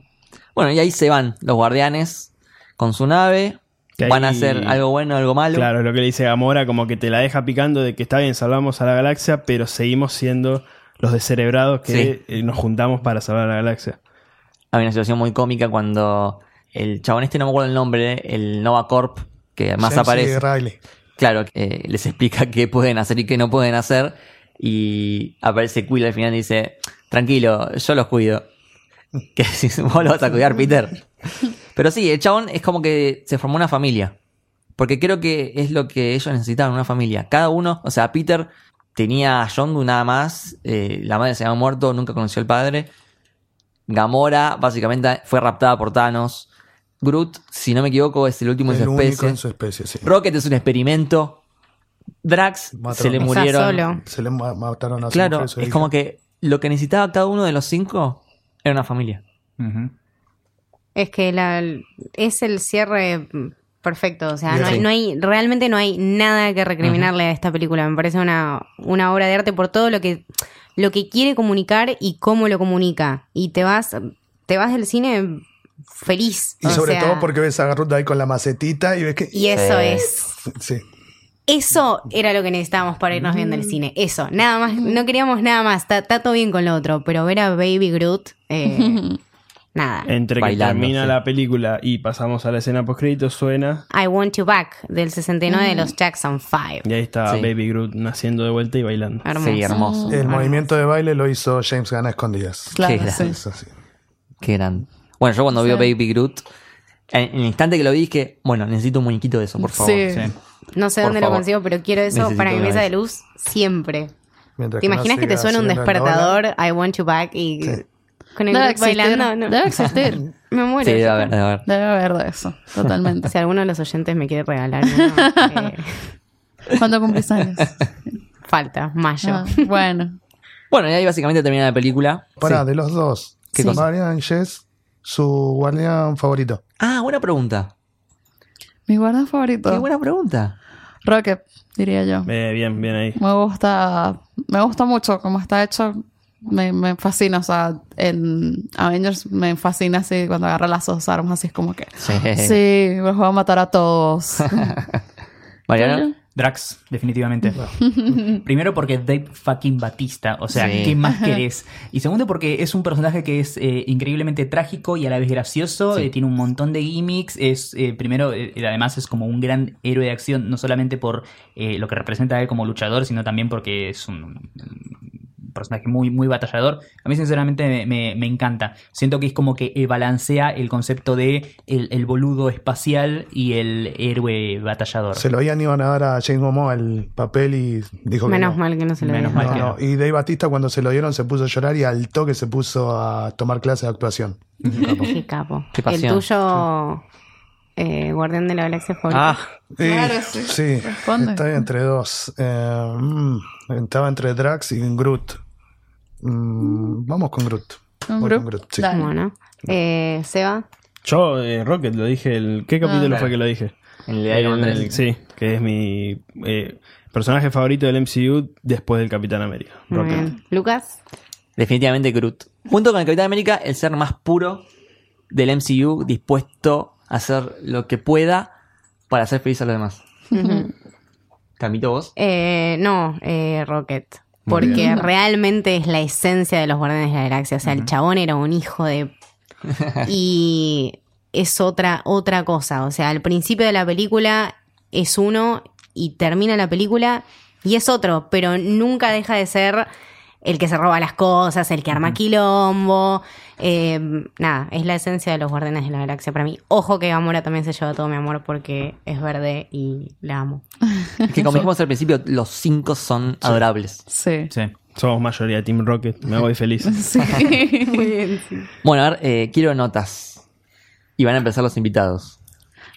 Bueno, y ahí se van los guardianes con su nave. Que Van a hacer algo bueno, algo malo. Claro, lo que le dice Gamora, como que te la deja picando de que está bien, salvamos a la galaxia, pero seguimos siendo los descerebrados que eh, nos juntamos para salvar a la galaxia. Hay una situación muy cómica cuando el chabón este, no me acuerdo el nombre, el Nova Corp, que más James aparece. Riley. Claro, eh, les explica qué pueden hacer y qué no pueden hacer. Y aparece Quill al final y dice, tranquilo, yo los cuido. Que si vos lo vas a cuidar, Peter. Pero sí, el chabón es como que se formó una familia. Porque creo que es lo que ellos necesitaban, una familia. Cada uno, o sea, Peter tenía a Yondu nada más. eh, la madre se había muerto, nunca conoció al padre. Gamora básicamente fue raptada por Thanos. Groot, si no me equivoco, es el último de El su único especie. en su especie, sí. Rocket es un experimento. Drax Mataron. se le murieron. solo. Se le ma- mataron a su Claro, es hija. como que lo que necesitaba cada uno de los cinco era una familia. Es que la, es el cierre perfecto. O sea, no hay, no hay, realmente no hay nada que recriminarle a esta película. Me parece una, una obra de arte por todo lo que, lo que quiere comunicar y cómo lo comunica. Y te vas, te vas del cine feliz. Y o sobre sea, todo porque ves a Garrut ahí con la macetita y ves que... Y eso Sí. es. Sí. Eso era lo que necesitábamos para irnos bien del cine. Eso, nada más, no queríamos nada más. Está, está todo bien con lo otro, pero ver a Baby Groot, eh, nada. Entre que Bailando, termina sí. la película y pasamos a la escena post suena I Want You Back del 69 de los Jackson 5. y ahí está Sí. Baby Groot naciendo de vuelta y bailando. Hermoso. Sí, hermoso. El movimiento de baile lo hizo James Gunn a escondidas. Claro, Qué sí. Eso sí. Qué grande. Bueno, yo cuando Sí. veo Baby Groot, en, en el instante que lo vi dije, bueno, necesito un muñequito de eso, por favor. Sí. No sé Por dónde favor. lo consigo, pero quiero eso Necesito para mi una mesa vez. de luz siempre. Mientras ¿Te no imaginas que te siga suena un subiendo la ola. despertador, I Want You Back, y con el Debe existir. bailando? No. Debe existir. Me muero. Sí, debe haber, debe haber. Debe haber de eso. Totalmente. Si alguno de los oyentes me quiere regalar uno, eh, ¿Cuándo cumplís años? falta, mayo. Ah, bueno. Bueno, y ahí básicamente termina la película. Pará, Sí. de los dos. ¿Qué Sí. cosa? Marian Jess, su guardián favorito. Ah, buena pregunta. Mi guarda favorito. Qué buena pregunta. Rocket, diría yo. Eh, bien, bien ahí. Me gusta, me gusta mucho cómo está hecho. Me, me fascina, o sea, en Avengers me fascina así cuando agarra las dos armas, así es como que, Sí. sí, los voy a matar a todos. Mariano. Drax, definitivamente. Primero porque Dave fucking Batista, o sea, Sí. ¿qué más querés? Y segundo porque es un personaje que es eh, increíblemente trágico y a la vez gracioso, eh, tiene un montón de gimmicks, es eh, primero, eh, además es como un gran héroe de acción, no solamente por eh, lo que representa a él como luchador, sino también porque es un, un personaje muy, muy batallador. A mí sinceramente me, me- me encanta. Siento que es como que eh, balancea el concepto de el, el boludo espacial y el héroe batallador. Se lo habían iban a dar a James Momoa el papel y dijo que Menos no. mal que no se lo Menos dieron. mal No, que no. Y Dave Batista cuando se lo dieron se puso a llorar y al toque se puso a tomar clases de actuación. Capo. Qué capo. Qué el tuyo, eh, Guardián de la Galaxia favorito. Ah, Claro, sí. estoy entre dos. Eh, mm, estaba entre Drax y Groot. Mm, vamos con Groot. ¿Con Voy Groot? con Groot, sí. Dale. Bueno. Eh, Seba. Yo, eh, Rocket, lo dije. El, ¿Qué capítulo claro. fue que lo dije? en el de Iron Man El- 3. sí, que es mi eh, personaje favorito del MCU después del Capitán América. Rocket. bien. Lucas. Definitivamente Groot. Junto con el Capitán América, el ser más puro del MCU, dispuesto a hacer lo que pueda para hacer feliz a los demás. Camito vos. Eh, no, eh, Rocket. Porque realmente es la esencia de los Guardianes de la Galaxia. O sea, el chabón era un hijo de. y es otra, otra cosa. O sea, al principio de la película es uno y termina la película y es otro, pero nunca deja de ser el que se roba las cosas, el que arma quilombo. Eh, nada, es la esencia de los Guardianes de la Galaxia para mí. Ojo que Gamora también se lleva todo mi amor porque es verde y la amo. Es que como dijimos al principio, los cinco son adorables. Sí. Sí. Somos mayoría Team Rocket. Me voy feliz. Sí. Muy bien, sí. Bueno, a ver, eh, quiero notas. Y van a empezar los invitados.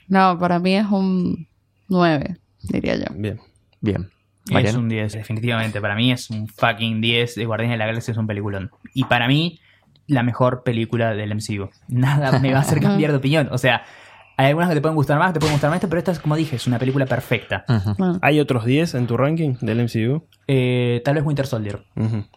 No, para mí es un 9, diría yo. Bien. Bien. Es un 10, definitivamente. Para mí es un fucking 10. De Guardianes de la Galaxia es un peliculón. Y para mí, la mejor película del MCU. Nada me va a hacer cambiar de opinión. O sea, hay algunas que te pueden gustar más, te pueden gustar más, pero esta es, como dije, es una película perfecta. ¿Hay otros 10 en tu ranking del MCU? Eh, tal vez Winter Soldier.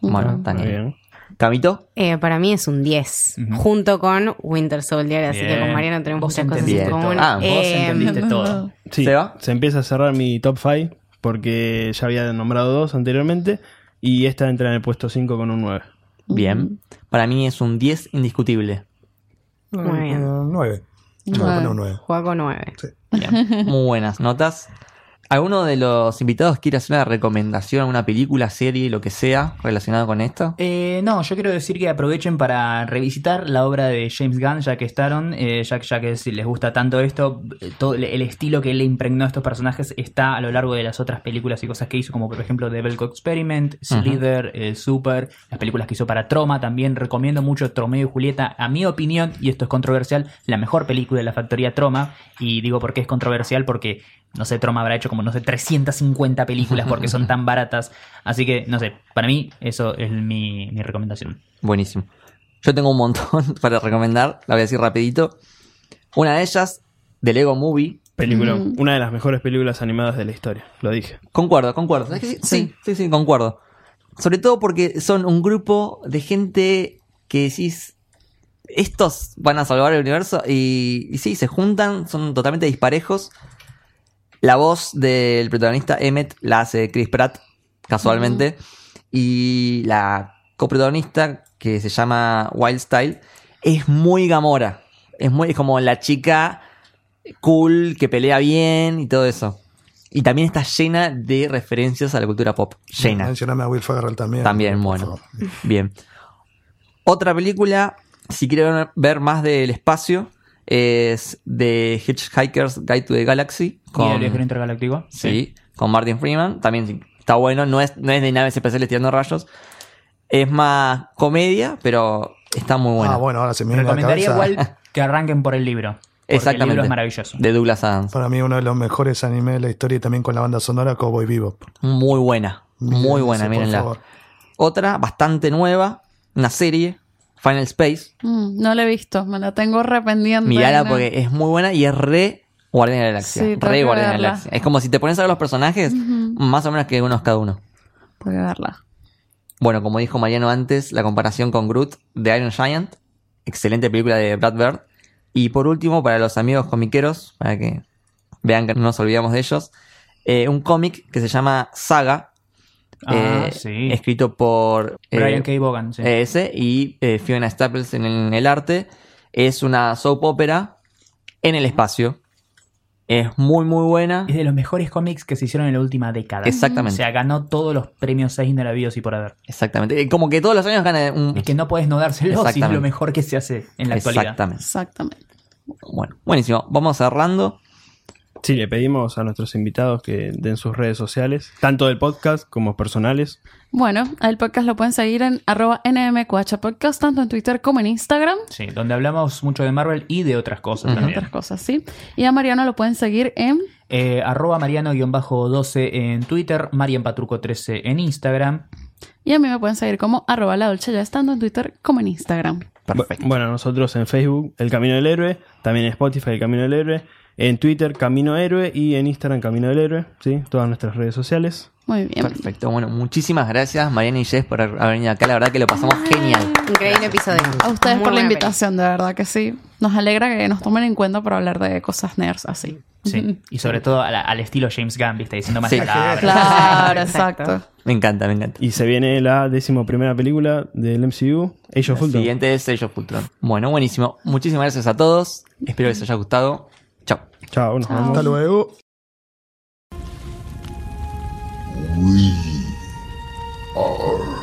Bueno, bien. Camito. Eh, para mí es un 10, Ujú. junto con Winter Soldier, así que con Mariano tenemos muchas cosas en común. Ah, vos Eh, entendiste todo. Sí, ¿Seba? se empieza a cerrar mi top 5 porque ya había nombrado dos anteriormente y esta entra en el puesto 5 con un 9. Bien. Para mí es un 10 indiscutible. Muy bien. Eh, nueve. Yo voy a poner un nueve. Juega con 9. Bien. Muy buenas notas. ¿Alguno de los invitados quiere hacer una recomendación, una película, serie, lo que sea relacionado con esto? Eh, no, yo quiero decir que aprovechen para revisitar la obra de James Gunn, ya que estaron, eh, ya, que- ya que si les gusta tanto esto, eh, todo el- estilo que le impregnó a estos personajes está a lo largo de las otras películas y cosas que hizo, como por ejemplo Devil Cook Experiment, Slither, eh, Super, las películas que hizo para Troma también. Recomiendo mucho Tromeo y Julieta, a mi opinión, y esto es controversial, la mejor película de la factoría Troma. Y digo por qué es controversial, porque no sé, Troma habrá hecho como, no sé, 350 películas porque son tan baratas. Así que, no sé, para mí eso es mi, mi recomendación. Buenísimo. Yo tengo un montón para recomendar, la voy a decir rapidito. Una de ellas, The Lego Movie. Película, una de las mejores películas animadas de la historia, lo dije. Concuerdo, concuerdo. ¿Sabes que Sí, sí, sí, sí, concuerdo. Sobre todo porque son un grupo de gente que decís, estos van a salvar el universo y, y sí, se juntan, son totalmente disparejos. La voz del protagonista Emmet la hace Chris Pratt, casualmente. Y la coprotagonista, que se llama Wild Style, es muy Gamora. Es muy es como la chica cool que pelea bien y todo eso. Y también está llena de referencias a la cultura pop. Llena. Mencioname a Will Ferrell también. También, bueno. Bien. Otra película, si quieren ver más del espacio, es The Hitchhiker's Guide to the Galaxy. ¿Y Con, el viajero intergaláctico? sí, con Martin Freeman. También está bueno, no es, no es de naves espaciales tirando rayos. Es más comedia, pero está muy buena. Ah, bueno, ahora se me viene a la Recomendaría cabeza. igual que arranquen por el libro. Exactamente. El libro es maravilloso. De Douglas Adams. Para mí uno de los mejores animes de la historia y también con la banda sonora Cowboy Bebop. Muy buena. Muy buena, mírenla. favor. Otra, bastante nueva, una serie, Final Space. Mm, no la he visto, me la tengo rependiente. Mirala porque es muy buena y es re Guardián de la Galaxia. Sí, re Guardián de la. Galaxia. Es como si te pones a ver los personajes, más o menos que unos cada uno. Tengo que verla. Bueno, como dijo Mariano antes, la comparación con Groot de Iron Giant. Excelente película de Brad Bird. Y por último, para los amigos comiqueros, para que vean que no nos olvidamos de ellos, eh, un cómic que se llama Saga. Ah, eh, sí. Escrito por eh, Brian K. Vaughan, sí. ese y eh, Fiona Staples en el, en el arte. Es una soap opera en el espacio. Es muy, muy buena. Es de los mejores cómics que se hicieron en la última década. Exactamente. O sea, ganó todos los premios Eisner habidos y por haber. Exactamente. Eh, Como que todos los años gana un. Es que no puedes no dárselo si es lo mejor que se hace en la actualidad. Exactamente. Exactamente. Bueno, buenísimo. Vamos cerrando. Sí, le pedimos a nuestros invitados que den sus redes sociales, tanto del podcast como personales. Bueno, el podcast lo pueden seguir en arroba nmqh podcast, tanto en Twitter como en Instagram. Sí, donde hablamos mucho de Marvel y de otras cosas también. Otras cosas, ¿sí? Y a Mariano lo pueden seguir en Eh, arroba Mariano-12 en Twitter, Marianpatruco13 en Instagram. Y a mí me pueden seguir como arroba la dolce ya estando en Twitter como en Instagram. Perfecto. Bueno, nosotros en Facebook, El Camino del Héroe, también en Spotify, El Camino del Héroe, en Twitter, Camino Héroe y en Instagram, Camino del Héroe, ¿sí? Todas nuestras redes sociales. Muy bien. Perfecto. Bueno, muchísimas gracias, Mariana y Jess, por haber venido acá. La verdad que lo pasamos genial. Increíble episodio. A ustedes Muy por la invitación, de verdad que sí. Nos alegra que nos tomen en cuenta para hablar de cosas nerds así. Sí. Y sobre todo al, al estilo James Gunn, ¿viste? Diciendo más Sí. palabras. Claro, Exacto. Me encanta, me encanta. Y se viene la décimo primera película del MCU, Age of El Ultron. siguiente es Age of Ultron. Bueno, buenísimo. Muchísimas gracias a todos. Espero que les haya gustado. Chao, nos vemos. Hasta luego. We are.